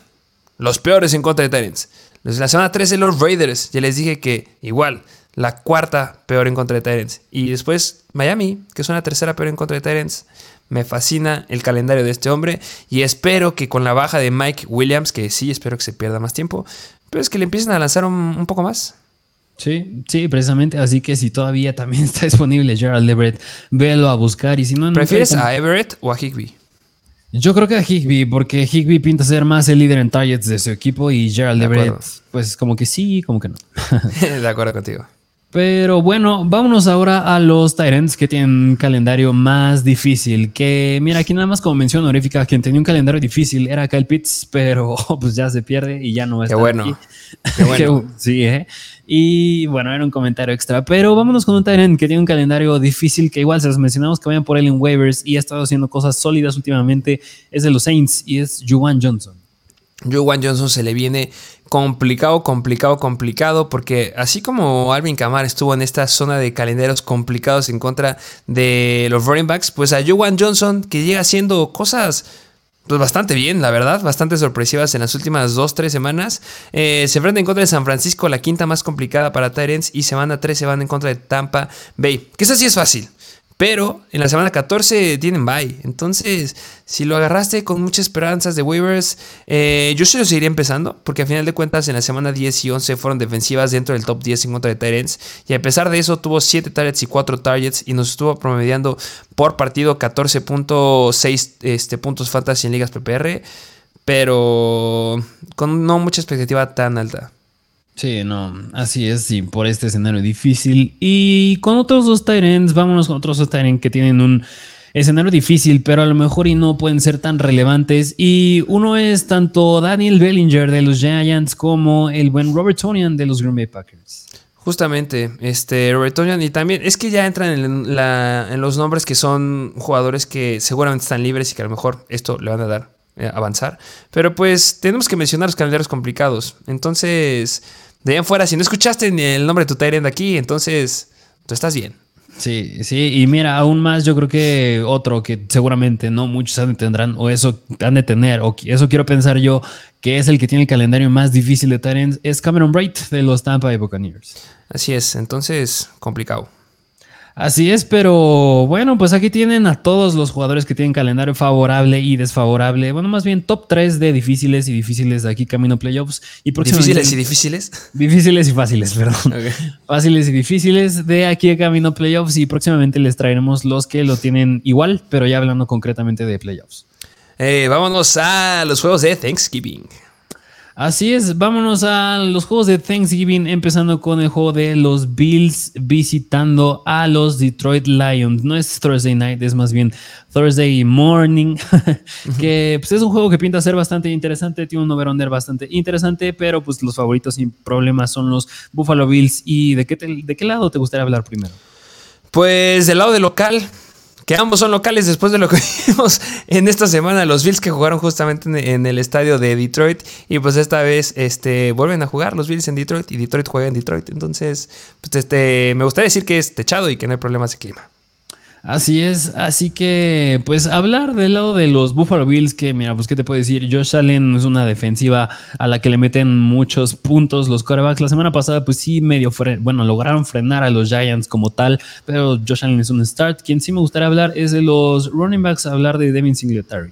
Los peores en contra de Titans. La semana 13 los Raiders. Ya les dije que igual. La cuarta peor en contra de Titans. Y después Miami, que es una tercera peor en contra de Titans. Me fascina el calendario de este hombre. Y espero que con la baja de Mike Williams, que sí espero que se pierda más tiempo. Pero es que le empiecen a lanzar un poco más. Sí, sí, precisamente. Así que si todavía también está disponible Gerald Everett, véalo a buscar. Y si no, ¿Prefieres a Everett o a Higby? Yo creo que a Higby, porque Higby pinta ser más el líder en targets de su equipo y Gerald Everett, pues como que sí, como que no. de acuerdo contigo. Pero bueno, vámonos ahora a los Tyrants que tienen un calendario más difícil. Que mira, aquí nada más como mención honorífica, quien tenía un calendario difícil era Kyle Pitts, pero pues ya se pierde y ya no está. Qué bueno. Qué bueno. sí, ¿eh? Y bueno, era un comentario extra. Pero vámonos con un Tyrant que tiene un calendario difícil, que igual se los mencionamos que vayan por él en waivers y ha estado haciendo cosas sólidas últimamente. Es de los Saints y es Juwan Johnson. Juwan Johnson se le viene complicado, complicado, complicado, porque así como Alvin Kamara estuvo en esta zona de calendarios complicados en contra de los running backs, pues a Juwan Johnson, que llega haciendo cosas pues bastante bien, la verdad, bastante sorpresivas en las últimas 2-3 semanas. Eh, se enfrenta en contra de San Francisco, la quinta más complicada para Tyrants, y semana 3 se van en contra de Tampa Bay, que eso sí es fácil. Pero en la semana 14 tienen bye. Entonces, si lo agarraste con muchas esperanzas de waivers, eh, yo se lo seguiría empezando. Porque a final de cuentas, en la semana 10 y 11 fueron defensivas dentro del top 10 en contra de Tyrants. Y a pesar de eso, tuvo 7 targets y 4 targets. Y nos estuvo promediando por partido 14.6 este, puntos fantasy en ligas PPR. Pero con no mucha expectativa tan alta. Sí, no, así es, sí, por este escenario difícil. Y con otros dos Tyrants, vámonos con otros dos Tyrants que tienen un escenario difícil, pero a lo mejor y no pueden ser tan relevantes. Y uno es tanto Daniel Bellinger de los Giants como el buen Robert Tonian de los Green Bay Packers. Justamente, este Robert Tonian y también es que ya entran en, los nombres que son jugadores que seguramente están libres y que a lo mejor esto le van a dar avanzar. Pero pues tenemos que mencionar los calendarios complicados. Entonces, de ahí en fuera, si no escuchaste ni el nombre de tu Tyrant aquí, entonces tú estás bien. Sí, sí, y mira, aún más yo creo que otro que seguramente no muchos tendrán, o eso han de tener, o eso quiero pensar yo, que es el que tiene el calendario más difícil de Tyrants, es Cameron Bright de los Tampa Bay Buccaneers. Así es, entonces complicado. Así es, pero bueno, pues aquí tienen a todos los jugadores que tienen calendario favorable y desfavorable. Bueno, más bien top 3 de difíciles y difíciles de aquí camino playoffs. Y ¿Difíciles y difíciles? Difíciles y fáciles, perdón. Fáciles y difíciles de aquí a camino playoffs y próximamente les traeremos los que lo tienen igual, pero ya hablando concretamente de playoffs. Eh, vámonos a los juegos de Thanksgiving. Así es, vámonos a los juegos de Thanksgiving, empezando con el juego de los Bills visitando a los Detroit Lions. No es Thursday night, es más bien Thursday morning, que pues, es un juego que pinta ser bastante interesante, tiene un over-under bastante interesante, pero pues los favoritos sin problemas son los Buffalo Bills. ¿Y de qué, de qué lado te gustaría hablar primero? Pues del lado de local, que ambos son locales después de lo que vimos en esta semana, los Bills que jugaron justamente en, el estadio de Detroit y pues esta vez este, vuelven a jugar los Bills en Detroit y Detroit juega en Detroit. Entonces, pues este, me gustaría decir que es techado y que no hay problemas de clima. Así es, así que pues hablar del lado de los Buffalo Bills, que mira, pues qué te puedo decir, Josh Allen es una defensiva a la que le meten muchos puntos los corebacks. La semana pasada pues sí medio, bueno, lograron frenar a los Giants como tal, pero Josh Allen es un start. Quien sí me gustaría hablar es de los running backs, hablar de Devin Singletary.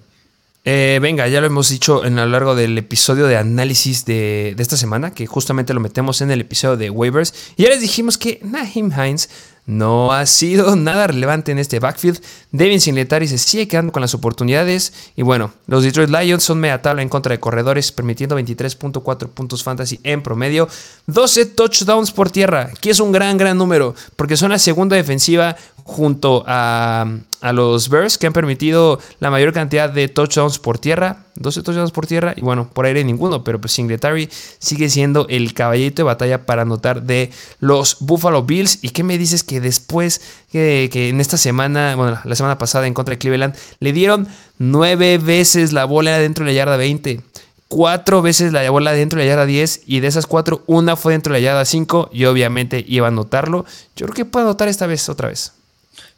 Eh, venga, ya lo hemos dicho en lo largo del episodio de análisis de, de, esta semana, que justamente lo metemos en el episodio de waivers. Y ya les dijimos que Nahim Hines no ha sido nada relevante en este backfield. Devin Singletary se sigue quedando con las oportunidades. Y bueno, los Detroit Lions son media tabla en contra de corredores, permitiendo 23.4 puntos fantasy en promedio. 12 touchdowns por tierra, que es un gran, gran número, porque son la segunda defensiva junto a, los Bears que han permitido la mayor cantidad de touchdowns por tierra, 12 touchdowns por tierra y bueno, por aire ninguno, pero pues Singletary sigue siendo el caballito de batalla para anotar de los Buffalo Bills. ¿Y qué me dices que después que, en esta semana, bueno, la semana pasada en contra de Cleveland, le dieron nueve veces la bola dentro de la yarda 20? cuatro veces la bola dentro de la yarda 10 y de esas cuatro, una fue dentro de la yarda 5 y obviamente iba a anotarlo. Yo creo que puede anotar esta vez otra vez.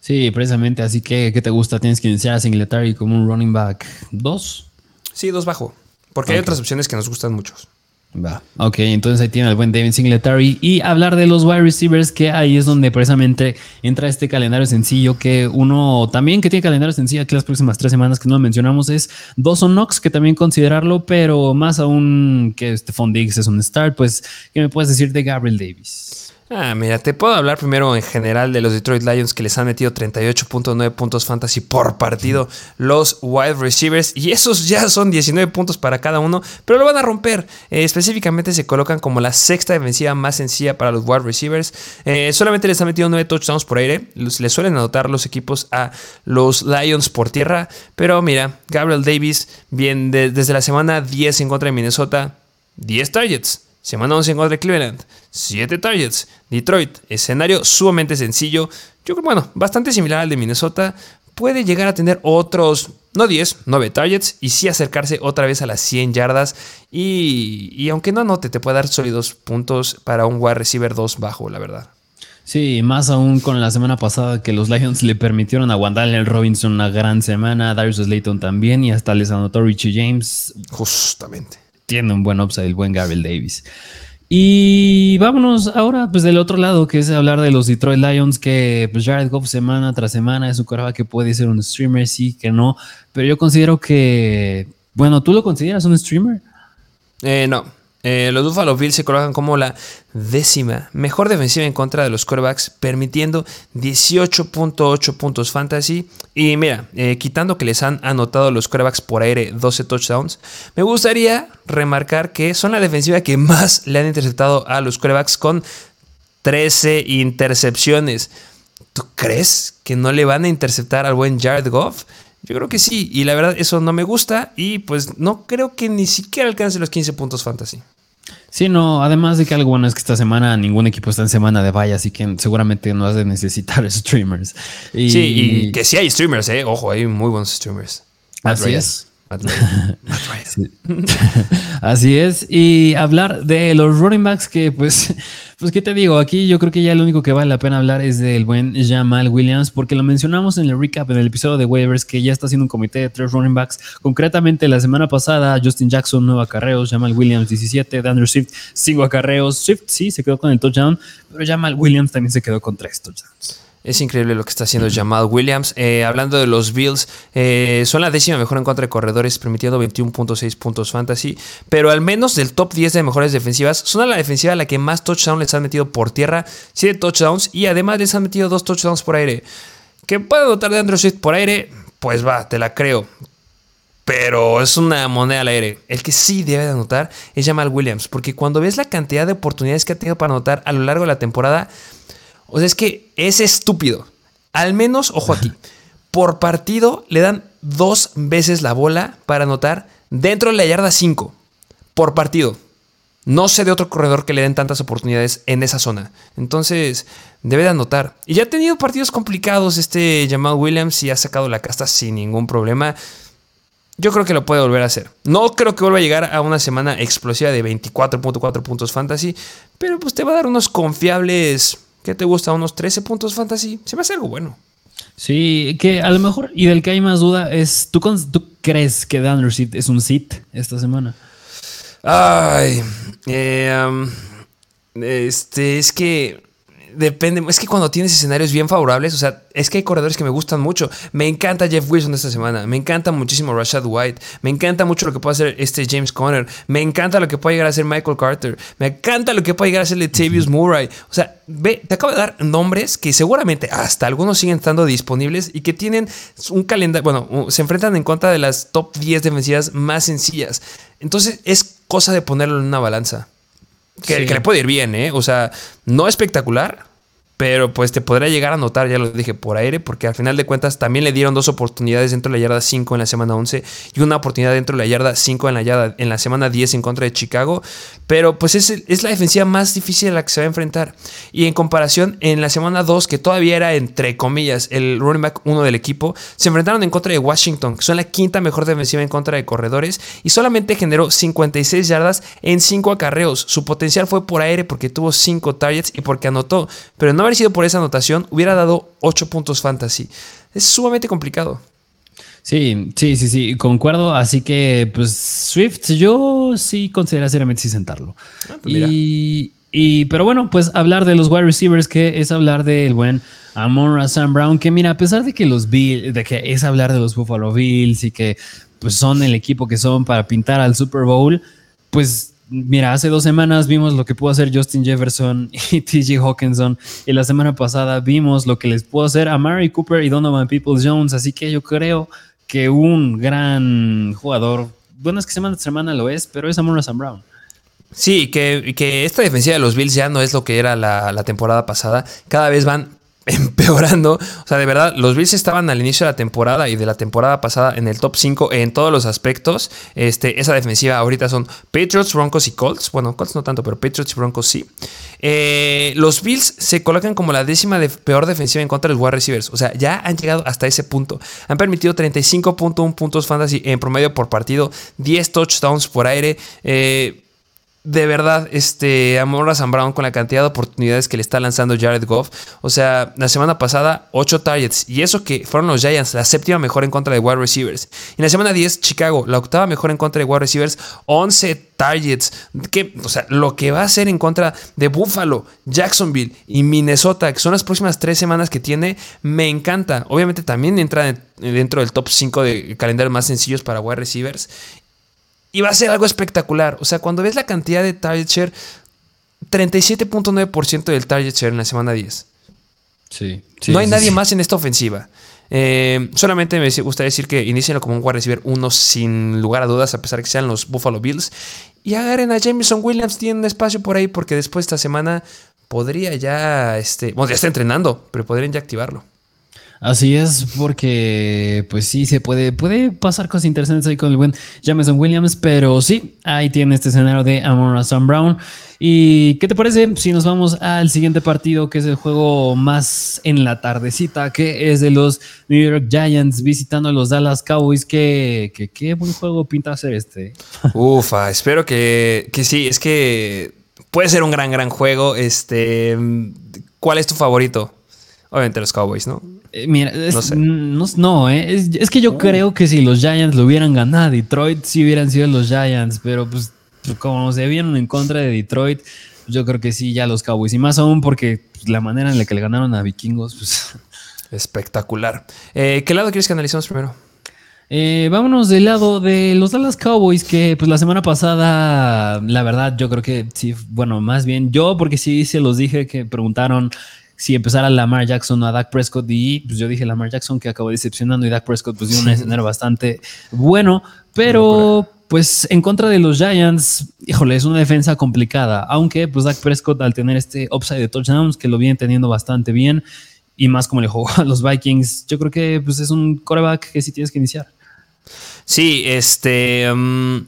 Sí, precisamente. Así que, ¿qué te gusta? Tienes que iniciar a Singletary como un running back 2. Sí, dos bajo. Porque hay otras opciones que nos gustan muchos. Va. Ok, entonces ahí tiene el buen David Singletary. Y hablar de los wide receivers, que ahí es donde precisamente entra este calendario sencillo. Que uno también que tiene calendario sencillo aquí las próximas tres semanas que no mencionamos es Dawson Knox, que también considerarlo, pero más aún que Stephon Diggs es un start. Pues, ¿qué me puedes decir de Gabriel Davis? Ah, mira, te puedo hablar primero en general de los Detroit Lions que les han metido 38.9 puntos fantasy por partido los wide receivers y esos ya son 19 puntos para cada uno, pero lo van a romper. Eh, específicamente se colocan como la sexta defensiva más sencilla para los wide receivers. Eh, solamente les han metido 9 touchdowns por aire. Les suelen anotar los equipos a los Lions por tierra, pero mira, Gabriel Davis, bien desde la semana 10 en contra de Minnesota, 10 targets. Semana 11 en contra de Cleveland, 7 targets. Detroit, escenario sumamente sencillo. Yo creo, bueno, bastante similar al de Minnesota. Puede llegar a tener otros, no 10, 9 targets y sí acercarse otra vez a las 100 yardas. Y, aunque no anote, te puede dar sólidos puntos para un wide receiver 2 bajo, la verdad. Sí, más aún con la semana pasada que los Lions le permitieron a Wandale Robinson una gran semana, Darius Slayton también y hasta les anotó Richie James. Justamente tiene un buen upside el buen Gabriel Davis. Y vámonos ahora pues del otro lado, que es hablar de los Detroit Lions, que pues Jared Goff semana tras semana es un coreback que puede ser un streamer, sí, que no, pero yo considero que, bueno, ¿tú lo consideras un streamer? Eh, no, eh, los Buffalo Bills se colocan como la décima mejor defensiva en contra de los quarterbacks, permitiendo 18.8 puntos fantasy. Y mira, eh, quitando que les han anotado los quarterbacks por aire 12 touchdowns, me gustaría remarcar que son la defensiva que más le han interceptado a los quarterbacks con 13 intercepciones. ¿Tú crees que no le van a interceptar al buen Jared Goff? Yo creo que sí, y la verdad eso no me gusta y pues no creo que ni siquiera alcance los 15 puntos fantasy. Sí, no, además de que algo bueno es que esta semana ningún equipo está en semana de vaya, así que seguramente no has de necesitar streamers. Y... Sí, y que sí hay streamers, eh. Ojo, hay muy buenos streamers. Así es. Así es. Y hablar de los running backs que pues, pues, ¿qué te digo? Aquí yo creo que ya lo único que vale la pena hablar es del buen Jamal Williams, porque lo mencionamos en el recap, en el episodio de waivers, que ya está haciendo un comité de tres running backs. Concretamente, la semana pasada, Justin Jackson, nueve acarreos, Jamal Williams, 17, Andrew Swift, cinco acarreos. Swift sí se quedó con el touchdown, pero Jamal Williams también se quedó con tres touchdowns. Es increíble lo que está haciendo Jamal Williams. Eh, hablando de los Bills, eh, son la décima mejor en contra de corredores, permitiendo 21.6 puntos fantasy. Pero al menos del top 10 de mejores defensivas, son a la defensiva a la que más touchdowns les han metido por tierra, 7 touchdowns, y además les han metido 2 touchdowns por aire. ¿Que puede dotar de Andrew Swift por aire? Pues va, te la creo. Pero es una moneda al aire. El que sí debe de anotar es Jamal Williams, porque cuando ves la cantidad de oportunidades que ha tenido para anotar a lo largo de la temporada, o sea, es que es estúpido. Al menos, ojo aquí, por partido le dan dos veces la bola para anotar dentro de la yarda 5. Por partido. No sé de otro corredor que le den tantas oportunidades en esa zona. Entonces, debe de anotar. Y ya ha tenido partidos complicados este Jamal Williams y ha sacado la casta sin ningún problema. Yo creo que lo puede volver a hacer. No creo que vuelva a llegar a una semana explosiva de 24.4 puntos fantasy, pero pues te va a dar unos confiables ¿Qué te gusta? ¿Unos 13 puntos fantasy? Se me hace algo bueno. Sí, que a lo mejor, y del que hay más duda, es, ¿tú, tú crees que Dan Seed es un sit esta semana? Ay, eh, um, este, es que depende. Es que cuando tienes escenarios bien favorables, o sea, es que hay corredores que me gustan mucho. Me encanta Jeff Wilson esta semana. Me encanta muchísimo Rashad White. Me encanta mucho lo que puede hacer este James Conner. Me encanta lo que puede llegar a hacer Michael Carter. Me encanta lo que puede llegar a hacer Latavius Murray. O sea, ve, te acabo de dar nombres que seguramente hasta algunos siguen estando disponibles y que tienen un calendario. Bueno, se enfrentan en contra de las top 10 defensivas más sencillas. Entonces es cosa de ponerlo en una balanza. Que, le puede ir bien, ¿eh? O sea, no espectacular, pero pues te podría llegar a notar, ya lo dije, por aire, porque al final de cuentas también le dieron dos oportunidades dentro de la yarda 5 en la semana 11 y una oportunidad dentro de la yarda 5 en la, yarda, en la semana 10 en contra de Chicago. Pero pues es, es la defensiva más difícil a la que se va a enfrentar. Y en comparación, en la semana 2, que todavía era entre comillas el running back 1 del equipo, se enfrentaron en contra de Washington, que son la quinta mejor defensiva en contra de corredores, y solamente generó 56 yardas en 5 acarreos. Su potencial fue por aire porque tuvo 5 targets y porque anotó, pero no sido por esa anotación, hubiera dado 8 puntos fantasy. Es sumamente complicado. Sí, sí, sí, sí, concuerdo. Así que, pues, Swift, yo sí considero seriamente sí sentarlo. Ah, pues y, y, pero bueno, pues hablar de los wide receivers, que es hablar del buen Amon Sam Brown, que mira, a pesar de que los Bills, de que es hablar de los Buffalo Bills y que pues son el equipo que son para pintar al Super Bowl, pues mira, hace dos semanas vimos lo que pudo hacer Justin Jefferson y TJ Hawkinson. Y la semana pasada vimos lo que les pudo hacer a Mary Cooper y Donovan Peoples Jones. Así que yo creo que un gran jugador, bueno, es que semana tras semana lo es, pero es Amon Sam Brown. Sí, que, que, esta defensiva de los Bills ya no es lo que era la, la temporada pasada. Cada vez van empeorando. O sea, de verdad, los Bills estaban al inicio de la temporada y de la temporada pasada en el top 5 en todos los aspectos. Este, esa defensiva ahorita son Patriots, Broncos y Colts. Bueno, Colts no tanto, pero Patriots y Broncos sí. Eh, los Bills se colocan como la décima de peor defensiva en contra de los wide receivers. O sea, ya han llegado hasta ese punto. Han permitido 35.1 puntos fantasy en promedio por partido, 10 touchdowns por aire. Eh, de verdad, este, amor a Sam Brown con la cantidad de oportunidades que le está lanzando Jared Goff. O sea, la semana pasada, 8 targets. Y eso que fueron los Giants, la séptima mejor en contra de wide receivers. Y en la semana 10, Chicago, la octava mejor en contra de wide receivers, 11 targets. O sea, lo que va a hacer en contra de Buffalo, Jacksonville y Minnesota, que son las próximas tres semanas que tiene, me encanta. Obviamente también entra dentro del top 5 de calendarios más sencillos para wide receivers. Y va a ser algo espectacular. O sea, cuando ves la cantidad de target share, 37.9% del target share en la semana 10. Sí. no hay nadie más en esta ofensiva. Eh, solamente me gustaría decir que inicien como un wide receiver uno sin lugar a dudas, a pesar de que sean los Buffalo Bills. Y agarren a Jameson Williams, tienen espacio por ahí, porque después de esta semana podría ya, este, bueno, ya está entrenando, pero podrían ya activarlo. Así es, porque pues sí, se puede, puede pasar cosas interesantes ahí con el buen Jameson Williams, pero sí, ahí tiene este escenario de Amon Sam Brown. ¿Y qué te parece si nos vamos al siguiente partido, que es el juego más en la tardecita, que es de los New York Giants visitando a los Dallas Cowboys? Qué buen juego pinta ser este. Ufa, espero que, que sí, es que puede ser un gran, gran juego. Este, ¿Cuál es tu favorito? Obviamente los Cowboys, ¿no? Eh, mira, no, eh, es, que yo oh. creo que si los Giants lo hubieran ganado a Detroit, sí hubieran sido los Giants, pero pues, pues como se vieron en contra de Detroit, yo creo que sí, ya los Cowboys. Y más aún porque pues, la manera en la que le ganaron a Vikingos, pues. Espectacular. Eh, ¿Qué lado quieres que analicemos primero? vámonos del lado de los Dallas Cowboys, que pues la semana pasada, la verdad, yo creo que sí, bueno, más bien yo, porque sí se los dije que preguntaron si empezara Lamar Jackson o a Dak Prescott y pues yo dije Lamar Jackson que acabó decepcionando y Dak Prescott pues dio un escenario bastante bueno, pero pues en contra de los Giants, híjole, es una defensa complicada, aunque pues Dak Prescott al tener este upside de touchdowns que lo viene teniendo bastante bien y más como le jugó a los Vikings, yo creo que pues es un coreback que sí tienes que iniciar. Sí, este... Um,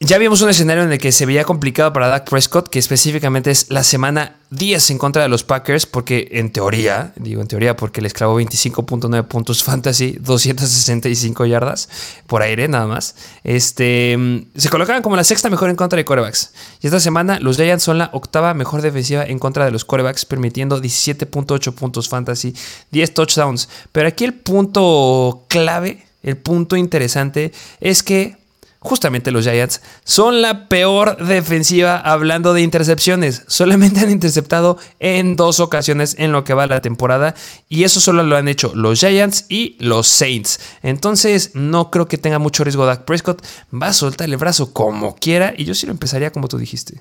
ya vimos un escenario en el que se veía complicado para Dak Prescott, que específicamente es la semana 10 en contra de los Packers, porque en teoría, digo en teoría porque les clavó 25.9 puntos fantasy, 265 yardas por aire nada más, este, se colocaban como la sexta mejor en contra de corebacks. Y esta semana los Giants son la octava mejor defensiva en contra de los corebacks, permitiendo 17.8 puntos fantasy, 10 touchdowns. Pero aquí el punto clave, el punto interesante es que justamente los Giants, son la peor defensiva hablando de intercepciones. Solamente han interceptado en dos ocasiones en lo que va la temporada y eso solo lo han hecho los Giants y los Saints. Entonces no creo que tenga mucho riesgo Dak Prescott. Va a soltar el brazo como quiera y yo sí lo empezaría como tú dijiste.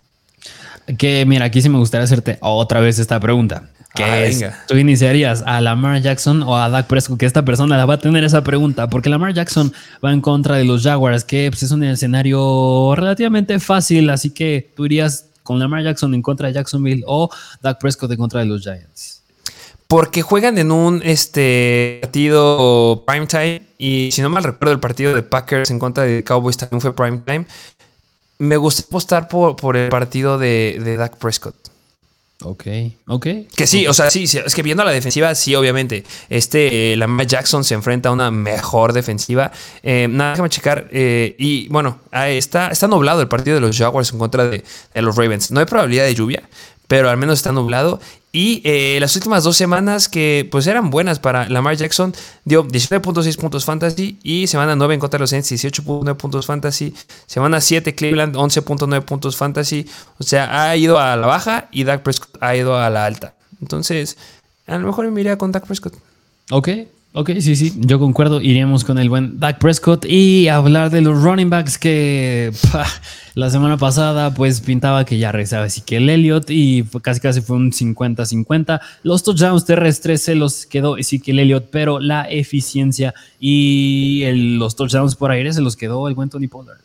Que mira, aquí sí me gustaría hacerte otra vez esta pregunta. Que ¿Tú iniciarías a Lamar Jackson o a Dak Prescott? Que esta persona la va a tener esa pregunta, porque Lamar Jackson va en contra de los Jaguars, que pues, es un escenario relativamente fácil, así que tú irías con Lamar Jackson en contra de Jacksonville o Dak Prescott en contra de los Giants. Porque juegan en un este, partido primetime y si no mal recuerdo el partido de Packers en contra de Cowboys también fue primetime. Me gusta apostar por, por el partido de, de Dak Prescott. Ok, ok. Que sí, o sea, sí, es que viendo la defensiva, sí, obviamente. Este, eh, Lamar Jackson se enfrenta a una mejor defensiva. Eh, nada, déjame checar. Eh, y bueno, está, está nublado el partido de los Jaguars en contra de, de los Ravens. No hay probabilidad de lluvia, pero al menos está nublado. Y eh, las últimas dos semanas que pues eran buenas para Lamar Jackson, dio 19.6 puntos fantasy y semana 9 en contra de los Saints, 18.9 puntos fantasy. Semana 7 Cleveland, 11.9 puntos fantasy. O sea, ha ido a la baja y Dak Prescott ha ido a la alta. Entonces, a lo mejor me iría con Dak Prescott. Ok, Ok, sí, sí, yo concuerdo. Iríamos con el buen Dak Prescott y hablar de los running backs que la semana pasada pues pintaba que ya regresaba Ezequiel Elliott y casi casi fue un 50-50. Los touchdowns terrestres se los quedó Ezequiel Elliott, pero la eficiencia y los touchdowns por aire se los quedó el buen Tony Pollard.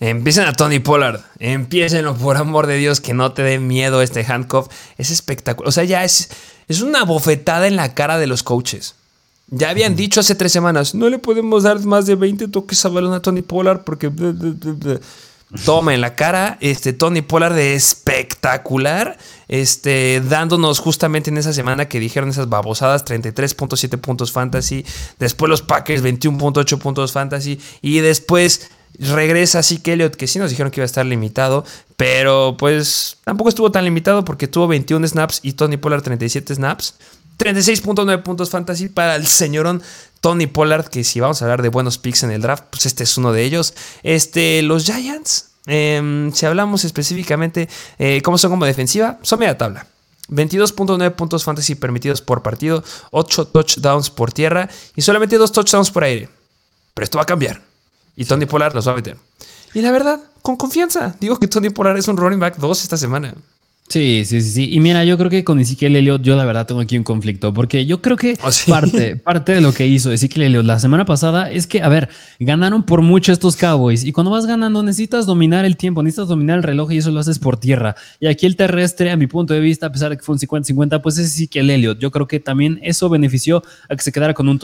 Empiecen a Tony Pollard. Empiecenlo, por amor de Dios, que no te dé miedo este handcuff. Es espectacular. O sea, ya es, es una bofetada en la cara de los coaches. Ya habían dicho hace tres semanas, no le podemos dar más de 20 toques a balón a Tony Pollard porque... Toma en la cara, este Tony Pollard de espectacular, este, dándonos justamente en esa semana que dijeron esas babosadas, 33.7 puntos fantasy, después los Packers 21.8 puntos fantasy y después regresa así que Elliot, que sí nos dijeron que iba a estar limitado, pero pues tampoco estuvo tan limitado porque tuvo 21 snaps y Tony Pollard 37 snaps. 36.9 puntos fantasy para el señorón Tony Pollard, que si vamos a hablar de buenos picks en el draft, pues este es uno de ellos. Este, los Giants, em, si hablamos específicamente eh, cómo son como defensiva, son media tabla. 22.9 puntos fantasy permitidos por partido, 8 touchdowns por tierra y solamente 2 touchdowns por aire. Pero esto va a cambiar. Y Tony Pollard los va a meter. Y la verdad, con confianza, digo que Tony Pollard es un running back 2 esta semana. Sí, sí, sí, sí. Y mira, yo creo que con Ezequiel Elliott, yo la verdad tengo aquí un conflicto, porque yo creo que oh, parte, parte de lo que hizo Ezequiel Elliott la semana pasada es que, a ver, ganaron por mucho estos Cowboys. Y cuando vas ganando, necesitas dominar el tiempo, necesitas dominar el reloj y eso lo haces por tierra. Y aquí el terrestre, a mi punto de vista, a pesar de que fue un 50-50, pues es Ezequiel Elliott. Yo creo que también eso benefició a que se quedara con, un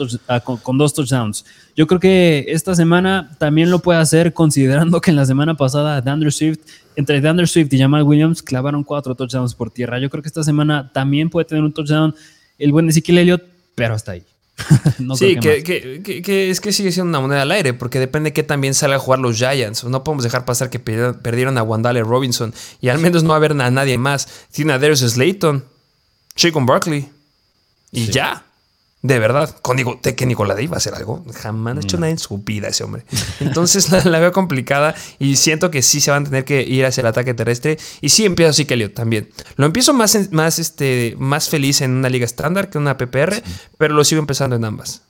con dos touchdowns. Yo creo que esta semana también lo puede hacer, considerando que en la semana pasada, Andrew Swift entre DeAndre Swift y Jamal Williams clavaron cuatro touchdowns por tierra. Yo creo que esta semana también puede tener un touchdown el buen Ezekiel Elliott, pero hasta ahí. sí, que, es que sigue siendo una moneda al aire, porque depende que también salga a jugar los Giants. No podemos dejar pasar que perdieron a Wandale Robinson y al menos no va a haber a nadie más. Tiene a Darius Slayton, Chicken Barkley y ya. De verdad, con digo, que Nicolás iba a hacer algo. Jamás ha hecho nada en su vida ese hombre. Entonces la, veo complicada y siento que sí se van a tener que ir hacia el ataque terrestre. Y sí empiezo así que Elliot también. Lo empiezo más, más, este, más feliz en una liga estándar que en una PPR, pero lo sigo empezando en ambas.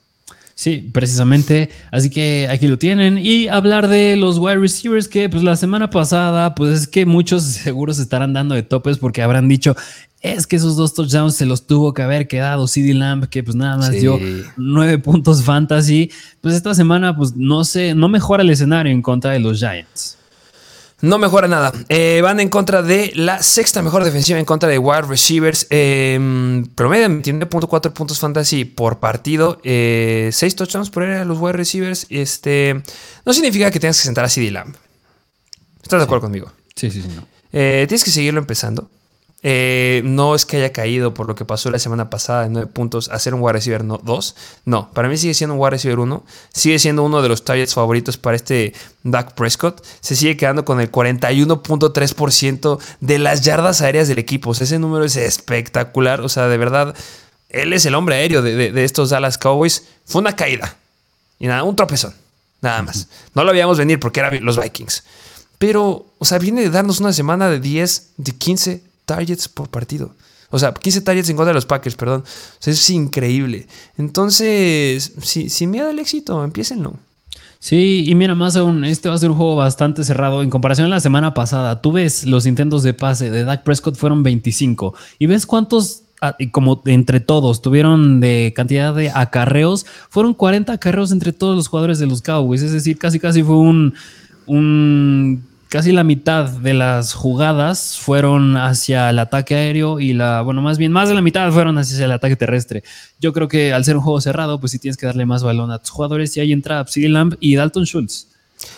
Sí, precisamente. Así que aquí lo tienen. Y hablar de los wide receivers que pues la semana pasada, pues es que muchos seguros estarán dando de topes porque habrán dicho, es que esos dos touchdowns se los tuvo que haber quedado CD Lamb, que pues nada más dio nueve puntos fantasy. Pues esta semana, pues no sé, no mejora el escenario en contra de los Giants. No mejora nada. Eh, van en contra de la sexta mejor defensiva en contra de wide receivers. Eh, promedio 29.4 puntos fantasy por partido. Eh, 6 touchdowns por a los wide receivers. Este, no significa que tengas que sentar a CD Lamb. ¿Estás de acuerdo conmigo? Sí, sí, sí. Eh, tienes que seguirlo empezando. Eh, no es que haya caído por lo que pasó la semana pasada de 9 puntos a ser un wide receiver 2. No, para mí sigue siendo un wide receiver 1. Sigue siendo uno de los targets favoritos para este Dak Prescott. Se sigue quedando con el 41.3% de las yardas aéreas del equipo. ese número es espectacular. O sea, de verdad, él es el hombre aéreo de, estos Dallas Cowboys. Fue una caída. Y nada, un tropezón. Nada más. No lo veíamos venir porque eran los Vikings. Pero, o sea, viene de darnos una semana de 10, de 15 targets por partido. O sea, 15 targets en contra de los Packers, perdón. O sea, es increíble. Entonces, si, sin miedo al éxito, empiecenlo. Sí, y mira, más aún, este va a ser un juego bastante cerrado. En comparación a la semana pasada, tú ves los intentos de pase de Dak Prescott fueron 25. Y ves cuántos, ah, como entre todos, tuvieron de cantidad de acarreos. Fueron 40 acarreos entre todos los jugadores de los Cowboys. Es decir, casi casi fue un, un casi la mitad de las jugadas fueron hacia el ataque aéreo y la, bueno, más bien más de la mitad fueron hacia el ataque terrestre. Yo creo que al ser un juego cerrado, pues sí tienes que darle más balón a tus jugadores y ahí entra Psy Lamb y Dalton Schultz.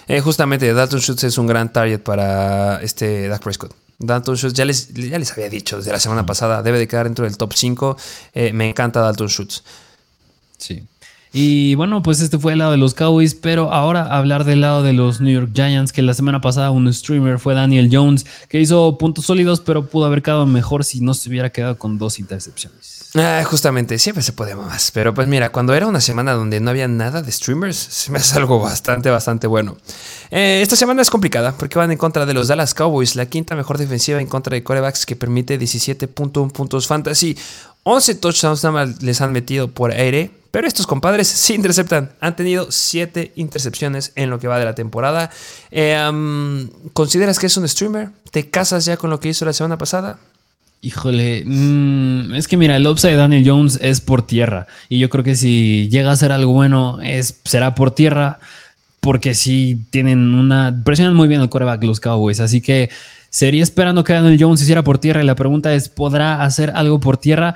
Eh, justamente, Dalton Schultz es un gran target para este Dak Prescott. Dalton Schultz, ya les, ya les había dicho desde la semana pasada, debe de quedar dentro del top 5. Eh, me encanta Dalton Schultz. Sí. Y bueno, pues este fue el lado de los Cowboys, pero ahora hablar del lado de los New York Giants, que la semana pasada un streamer fue Daniel Jones, que hizo puntos sólidos, pero pudo haber quedado mejor si no se hubiera quedado con dos intercepciones. Ah, justamente, siempre se puede más. Pero pues mira, cuando era una semana donde no había nada de streamers, se me hace algo bastante, bastante bueno. Eh, esta semana es complicada porque van en contra de los Dallas Cowboys, la quinta mejor defensiva en contra de corebacks que permite 17.1 puntos fantasy. 11 touchdowns nada más les han metido por aire Pero estos compadres sí interceptan. Han tenido siete intercepciones en lo que va de la temporada. Eh, ¿Consideras que es un streamer? ¿Te casas ya con lo que hizo la semana pasada? Híjole, mmm, es que mira, el upside de Daniel Jones es por tierra. Y yo creo que si llega a ser algo bueno, es, será por tierra. Porque si tienen una. Presionan muy bien el coreback los Cowboys. Así que sería esperando que Daniel Jones hiciera por tierra. Y la pregunta es: ¿podrá hacer algo por tierra?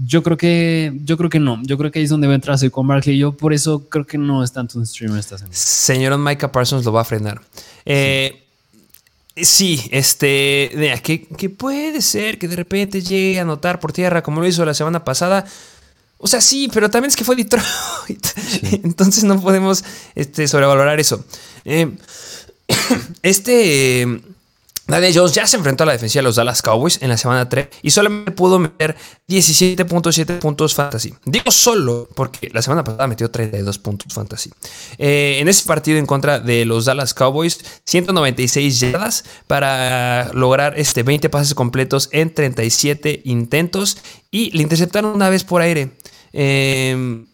Yo creo que, yo creo que no. Yo creo que ahí es donde va a entrar con Barkley. Yo por eso creo que no es tanto un streamer esta semana. Señor Micah Parsons lo va a frenar. Eh, sí. este. Mira, que, que, puede ser que de repente llegue a anotar por tierra como lo hizo la semana pasada. O sea, sí, pero también es que fue Detroit. Sí. Entonces no podemos este, sobrevalorar eso. Eh, este. Daniel Jones ya se enfrentó a la defensiva de los Dallas Cowboys en la semana 3 y solamente pudo meter 17.7 puntos fantasy. Digo solo porque la semana pasada metió 32 puntos fantasy. Eh, en ese partido en contra de los Dallas Cowboys, 196 yardas para lograr este 20 pases completos en 37 intentos y le interceptaron una vez por aire. Eh,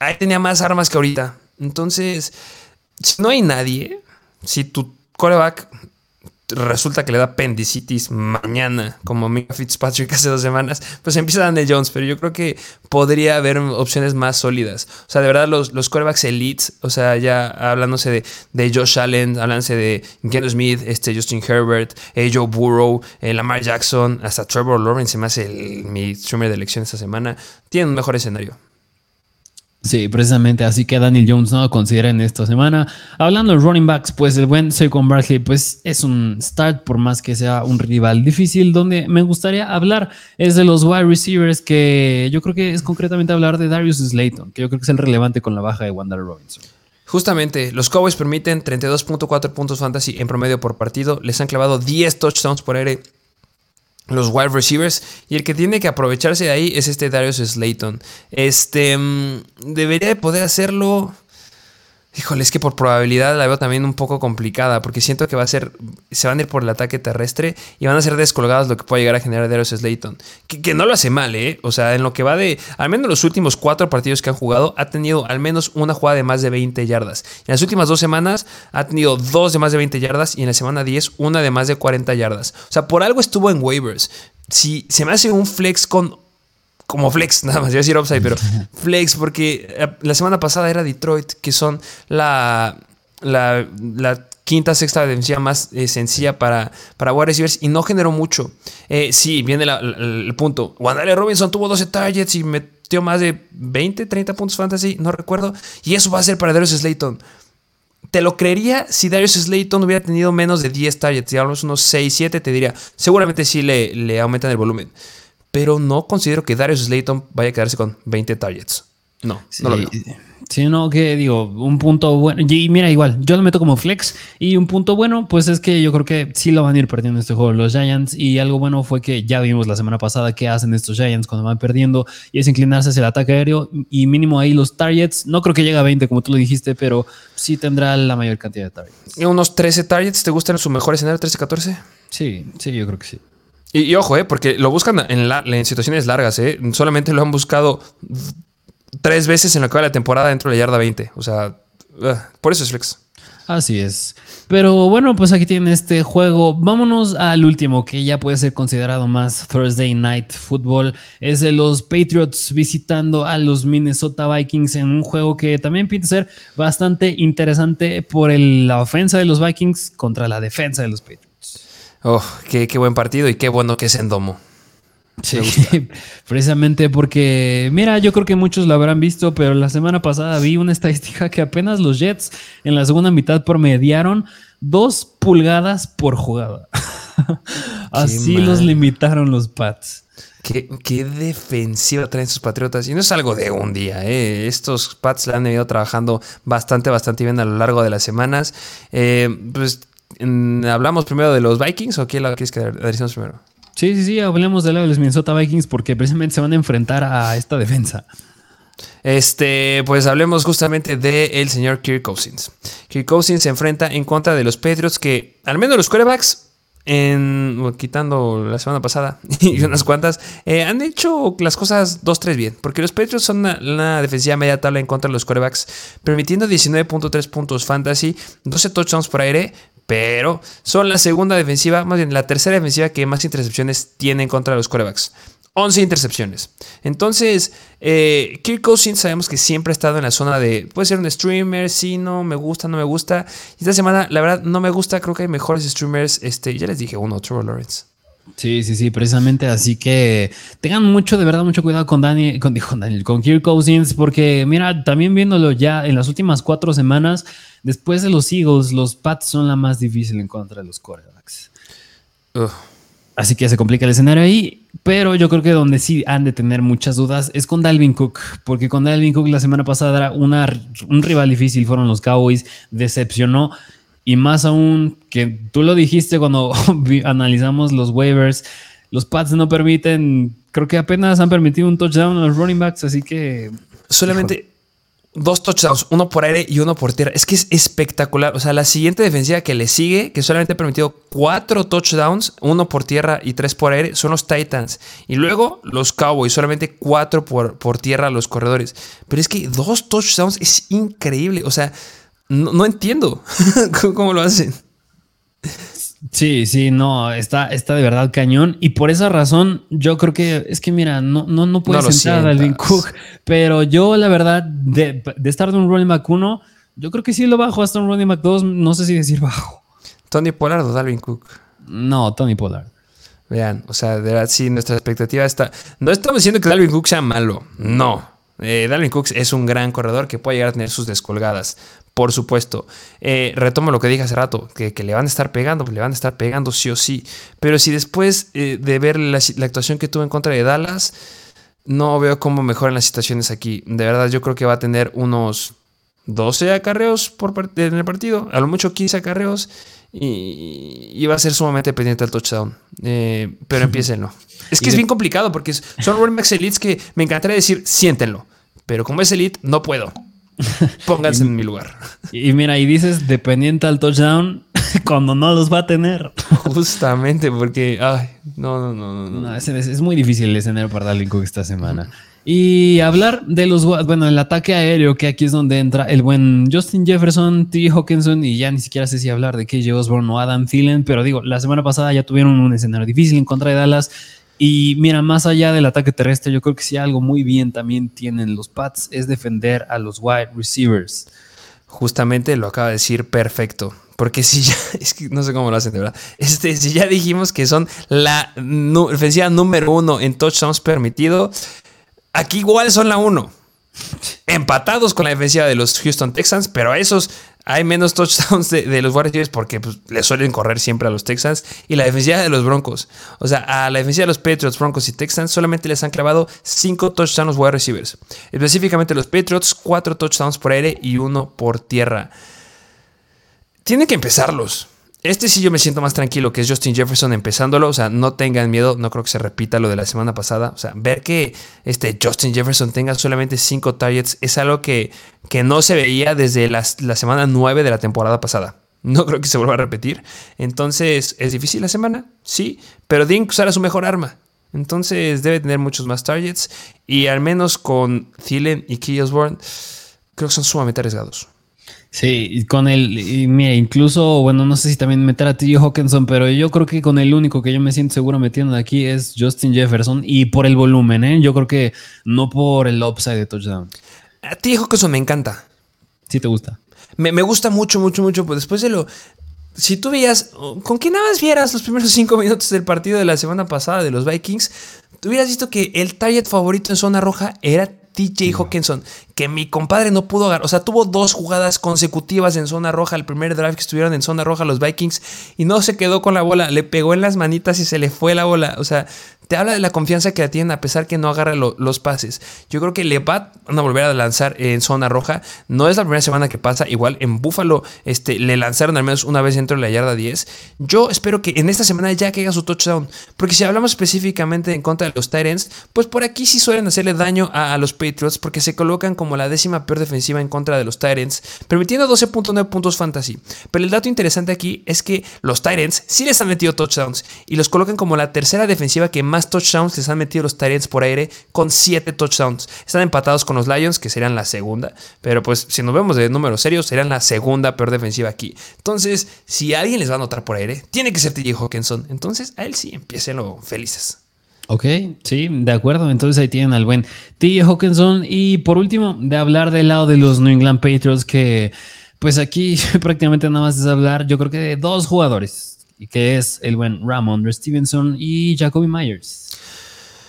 ahí tenía más armas que ahorita. Entonces, si no hay nadie, si tu coreback resulta que le da apendicitis mañana, como Mika Fitzpatrick hace dos semanas, pues empieza Daniel Jones, pero yo creo que podría haber opciones más sólidas. O sea, de verdad, los, los quarterbacks elites, o sea, ya hablándose de, de Josh Allen, hablándose de Geno Smith, este, Justin Herbert, eh, Joe Burrow, eh, Lamar Jackson, hasta Trevor Lawrence, se me hace el, mi streamer de elección esta semana, tienen un mejor escenario. Sí, precisamente, así que Daniel Jones no lo considera en esta semana. Hablando de running backs, pues el buen Saquon Barkley pues es un start por más que sea un rival difícil. Donde me gustaría hablar es de los wide receivers que yo creo que es concretamente hablar de Darius Slayton, que yo creo que es el relevante con la baja de Wander Robinson. Justamente, los Cowboys permiten 32.4 puntos fantasy en promedio por partido. Les han clavado 10 touchdowns por aire los wide receivers. Y el que tiene que aprovecharse de ahí es este Darius Slayton. Este mm, debería de poder hacerlo. Híjole, es que por probabilidad la veo también un poco complicada, porque siento que va a ser, se van a ir por el ataque terrestre y van a ser descolgados lo que puede llegar a generar Darius Slayton. Que, que, no lo hace mal, ¿eh? O sea, en lo que va de, al menos los últimos cuatro partidos que han jugado, ha tenido al menos una jugada de más de 20 yardas. En las últimas dos semanas ha tenido dos de más de 20 yardas y en la semana 10 una de más de 40 yardas. O sea, por algo estuvo en waivers. Si se me hace un flex con como flex, nada más, iba a decir upside, pero flex, porque eh, la semana pasada era Detroit, que son la, la, la quinta, sexta defensiva más eh, sencilla para, para wide receivers y no generó mucho. Eh, sí, viene la, la, el punto. Wandale Robinson tuvo 12 targets y metió más de 20, 30 puntos fantasy, no recuerdo. Y eso va a ser para Darius Slayton. Te lo creería si Darius Slayton hubiera tenido menos de 10 targets, digamos unos 6, 7, te diría, seguramente sí le, le aumentan el volumen pero no considero que Darius Slayton vaya a quedarse con 20 targets. No, sí, no lo veo. Sí, no, que digo, un punto bueno. Y mira, igual, yo lo meto como flex. Y un punto bueno, pues es que yo creo que sí lo van a ir perdiendo este juego los Giants. Y algo bueno fue que ya vimos la semana pasada qué hacen estos Giants cuando van perdiendo. Y es inclinarse hacia el ataque aéreo. Y mínimo ahí los targets. No creo que llegue a 20, como tú lo dijiste, pero sí tendrá la mayor cantidad de targets. ¿Y unos 13 targets? ¿Te gustan su mejor escenario, 13-14? Sí, sí, yo creo que sí. Y, ojo, eh, porque lo buscan en, la, situaciones largas, eh. Solamente lo han buscado tres veces en lo que va la temporada dentro de la yarda 20. O sea, por eso es flex. Así es. Pero bueno, pues aquí tienen este juego. Vámonos al último, que ya puede ser considerado más Thursday Night Football. Es de los Patriots visitando a los Minnesota Vikings en un juego que también pinta ser bastante interesante por la ofensa de los Vikings contra la defensa de los Patriots. Oh, qué, qué, buen partido y qué bueno que es en domo. Sí, precisamente porque, mira, yo creo que muchos lo habrán visto, pero la semana pasada vi una estadística que apenas los Jets en la segunda mitad promediaron dos pulgadas por jugada. Así los limitaron los Pats. Qué, qué, defensiva traen sus Patriotas. Y no es algo de un día. ¿eh? Estos Pats la han venido trabajando bastante, bastante bien a lo largo de las semanas. Eh, pues ¿Hablamos primero de los Vikings o la quieres que decimos primero? Sí, sí, sí, hablemos de los Minnesota Vikings porque precisamente se van a enfrentar a esta defensa. Este, pues hablemos justamente del el señor Kirk Cousins. Kirk Cousins se enfrenta en contra de los Patriots que, al menos los quarterbacks, en, quitando la semana pasada y unas cuantas, eh, han hecho las cosas 2-3 bien. Porque los Patriots son una, defensiva media tabla en contra de los corebacks, permitiendo 19.3 puntos fantasy, 12 touchdowns por aire. Pero son la segunda defensiva, más bien la tercera defensiva que más intercepciones tiene en contra los corebacks. 11 intercepciones. Entonces, eh, Kirk Cousins sabemos que siempre ha estado en la zona de, puede ser un streamer, sí, no, me gusta, no me gusta. Esta semana, la verdad, no me gusta, creo que hay mejores streamers. Este, ya les dije uno, Trevor Lawrence. Sí, sí, sí, precisamente. Así que tengan mucho, de verdad, mucho cuidado con Daniel, con, Daniel, con Kirk Cousins, porque mira, también viéndolo ya en las últimas cuatro semanas, después de los Eagles, los Pats son la más difícil en contra de los quarterbacks. Así que se complica el escenario ahí. Pero yo creo que donde sí han de tener muchas dudas es con Dalvin Cook, porque con Dalvin Cook la semana pasada era una, un rival difícil, fueron los Cowboys, decepcionó. Y más aún que tú lo dijiste cuando analizamos los waivers, los Pats no permiten, creo que apenas han permitido un touchdown a los running backs, así que... Solamente dos touchdowns, uno por aire y uno por tierra. Es que es espectacular. O sea, la siguiente defensiva que le sigue, que solamente ha permitido cuatro touchdowns, uno por tierra y tres por aire, son los Titans. Y luego los Cowboys, solamente cuatro por, por tierra los corredores. Pero es que dos touchdowns es increíble. O sea, no, no entiendo cómo lo hacen. Sí, sí, no, está, está de verdad cañón. Y por esa razón, yo creo que es que, mira, no, no, no puedes sentar a Dalvin Cook. Pero yo, la verdad, de, estar de un running back 1, yo creo que sí lo bajo hasta un running back 2. No sé si decir bajo. ¿Tony Pollard o Dalvin Cook? No, Tony Pollard. Vean, o sea, de verdad, sí, nuestra expectativa está. No estamos diciendo que Dalvin Cook sea malo. No. Eh, Dalvin Cook es un gran corredor que puede llegar a tener sus descolgadas por supuesto. Eh, retomo lo que dije hace rato, que, le van a estar pegando, le van a estar pegando sí o sí. Pero si después eh, de ver la, actuación que tuvo en contra de Dallas, no veo cómo mejoran las situaciones aquí. De verdad, yo creo que va a tener unos 12 acarreos por en el partido, a lo mucho 15 acarreos. Y, va a ser sumamente pendiente al touchdown. Eh, pero empiecenlo. Es que es bien complicado porque son running backs elites que me encantaría decir, siéntenlo. Pero como es elite, no puedo. Pónganse en mi lugar. Y mira, y dices dependiente al touchdown cuando no los va a tener. Justamente porque, ay, no, no, no, no. no es, muy difícil el escenario para Dalvin Cook esta semana. Y hablar de los, bueno, el ataque aéreo, que aquí es donde entra el buen Justin Jefferson, T. Hawkinson, y ya ni siquiera sé si hablar de KJ Osborne o Adam Thielen, pero digo, la semana pasada ya tuvieron un escenario difícil en contra de Dallas y mira, más allá del ataque terrestre, yo creo que si algo muy bien también tienen los Pats es defender a los wide receivers. Justamente lo acaba de decir perfecto. Porque si ya, es que no sé cómo lo hacen de verdad. Este, si ya dijimos que son la ofensiva número uno en touchdowns permitido, aquí igual son la uno. Empatados con la defensiva de los Houston Texans, pero a esos hay menos touchdowns de, los Warriors porque pues, le suelen correr siempre a los Texans. Y la defensiva de los Broncos. O sea, a la defensiva de los Patriots, Broncos y Texans solamente les han clavado 5 touchdowns wide receivers. Específicamente los Patriots, 4 touchdowns por aire y 1 por tierra. Tienen que empezarlos. Este sí yo me siento más tranquilo, que es Justin Jefferson empezándolo. O sea, no tengan miedo, no creo que se repita lo de la semana pasada. O sea, ver que este Justin Jefferson tenga solamente 5 targets es algo que, que no se veía desde la, semana 9 de la temporada pasada. No creo que se vuelva a repetir. Entonces, ¿es difícil la semana? Sí, pero Dink usará su mejor arma. Entonces debe tener muchos más targets. Y al menos con Thielen y Key creo que son sumamente arriesgados. Sí, con el, y mira, incluso, bueno, no sé si también meter a T.J. Hawkinson, pero yo creo que con el único que yo me siento seguro metiendo de aquí es Justin Jefferson y por el volumen, ¿eh? Yo creo que no por el upside de touchdown. A T.J. Hawkinson me encanta. Sí, te gusta. Me, me, gusta mucho, mucho, mucho. Pues después de lo. Si tú veías, con que nada más vieras los primeros cinco minutos del partido de la semana pasada de los Vikings, tú hubieras visto que el target favorito en zona roja era TJ Hawkinson, que mi compadre no pudo agarrar. O sea, tuvo dos jugadas consecutivas en zona roja. El primer drive que estuvieron en zona roja los Vikings y no se quedó con la bola. Le pegó en las manitas y se le fue la bola. O sea, te habla de la confianza que la tienen a pesar que no agarra los pases. Yo creo que le van a volver a lanzar en zona roja. No es la primera semana que pasa. Igual en Buffalo este, le lanzaron al menos una vez dentro de la yarda 10. Yo espero que en esta semana ya caiga su touchdown. Porque si hablamos específicamente en contra de los Titans, pues por aquí sí suelen hacerle daño a, los Patriots porque se colocan como la décima peor defensiva en contra de los Titans, permitiendo 12.9 puntos fantasy. Pero el dato interesante aquí es que los Titans sí les han metido touchdowns y los colocan como la tercera defensiva que más touchdowns les han metido los Titans por aire con 7 touchdowns. Están empatados con los Lions, que serían la segunda, pero pues si nos vemos de números serios, serían la segunda peor defensiva aquí. Entonces, si alguien les va a anotar por aire, tiene que ser TJ Hawkinson. Entonces, a él sí, empiecenlo felices. Ok, sí, de acuerdo. Entonces ahí tienen al buen T. Hawkinson. Y por último, de hablar del lado de los New England Patriots, que pues aquí prácticamente nada más es hablar, yo creo que de dos jugadores, y que es el buen Ramon Stevenson y Jacoby Myers.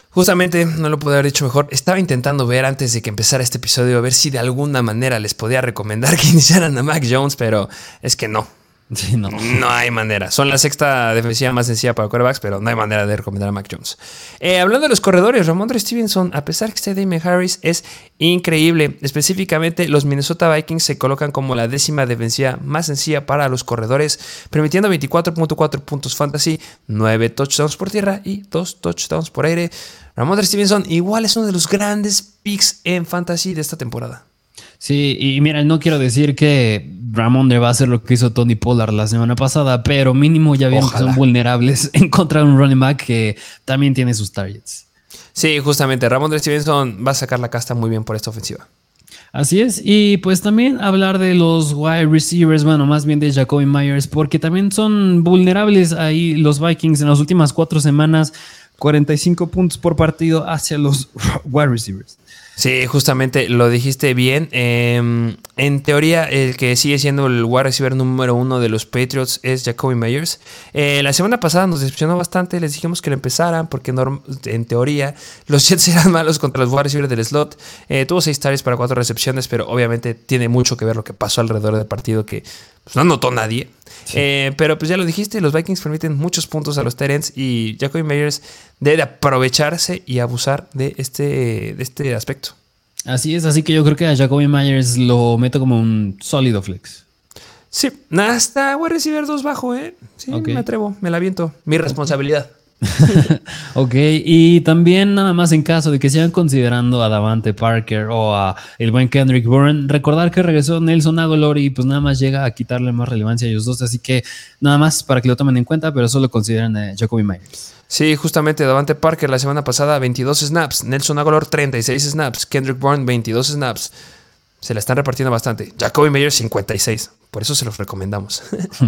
Justamente, no lo pude haber dicho mejor. Estaba intentando ver antes de que empezara este episodio, a ver si de alguna manera les podía recomendar que iniciaran a Mac Jones, pero es que no no. hay manera. Son la sexta defensiva más sencilla para quarterbacks, pero no hay manera de recomendar a Mac Jones. Eh, hablando de los corredores, Ramondre Stevenson, a pesar que esté Damien Harris, es increíble. Específicamente, los Minnesota Vikings se colocan como la décima defensiva más sencilla para los corredores, permitiendo 24.4 puntos fantasy, 9 touchdowns por tierra y 2 touchdowns por aire. Ramondre Stevenson igual es uno de los grandes picks en fantasy de esta temporada. Sí, y mira, no quiero decir que Ramón va a hacer lo que hizo Tony Pollard la semana pasada, pero mínimo ya vieron que son vulnerables en contra de un running back que también tiene sus targets. Sí, justamente, Ramón de Stevenson va a sacar la casta muy bien por esta ofensiva. Así es, y pues también hablar de los wide receivers, bueno, más bien de Jacoby Myers, porque también son vulnerables ahí los Vikings en las últimas cuatro semanas, 45 puntos por partido hacia los wide receivers. Sí, justamente lo dijiste bien. Em, en teoría, el que sigue siendo el wide receiver número uno de los Patriots es Jacoby Myers. Eh, la semana pasada nos decepcionó bastante. Les dijimos que lo empezaran porque en teoría los Jets eran malos contra los wide receivers del slot. Eh, tuvo seis targets para cuatro recepciones, pero obviamente tiene mucho que ver lo que pasó alrededor del partido que pues, no notó nadie. Eh, pero pues ya lo dijiste, los Vikings permiten muchos puntos a los Terrence y Jacoby Meyers debe aprovecharse y abusar de este, de este aspecto. Así es, así que yo creo que a Jacoby Myers lo meto como un sólido flex. Sí, hasta voy a recibir dos bajo, ¿eh? Sí, me atrevo, me la viento. Mi responsabilidad. Ok, y también nada más en caso de que sigan considerando a Davante Parker o a el buen Kendrick Bourne, recordar que regresó Nelson Aguilar y pues nada más llega a quitarle más relevancia a ellos dos, así que nada más para que lo tomen en cuenta, pero solo consideran a Jacoby Myers. Sí, justamente Davante Parker la semana pasada 22 snaps, Nelson Aguilar 36 snaps, Kendrick Bourne 22 snaps. Se la están repartiendo bastante. Jacoby Myers 56. Por eso se los recomendamos.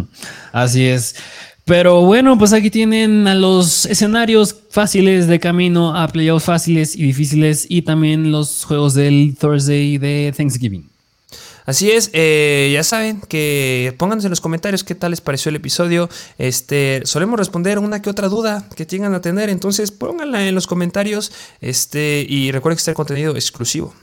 Así es. Pero bueno, pues aquí tienen a los escenarios fáciles de camino a playoffs fáciles y difíciles y también los juegos del Thursday de Thanksgiving. Así es, eh, ya saben que pónganse en los comentarios qué tal les pareció el episodio. Este, solemos responder una que otra duda que tengan a tener, entonces pónganla en los comentarios. Este, y recuerden que está el contenido exclusivo.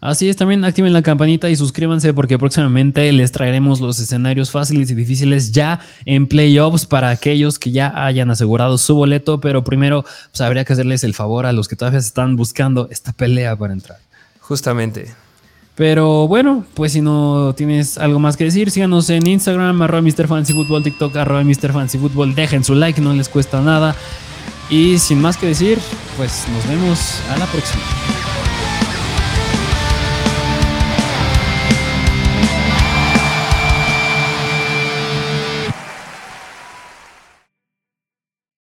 Así es, también activen la campanita y suscríbanse porque próximamente les traeremos los escenarios fáciles y difíciles ya en playoffs para aquellos que ya hayan asegurado su boleto, pero primero pues, habría que hacerles el favor a los que todavía están buscando esta pelea para entrar. Justamente. Pero bueno, pues si no tienes algo más que decir, síganos en Instagram, arroba MrFancyFootball, TikTok, arroba MrFancyFootball, dejen su like, no les cuesta nada. Y sin más que decir, pues nos vemos a la próxima.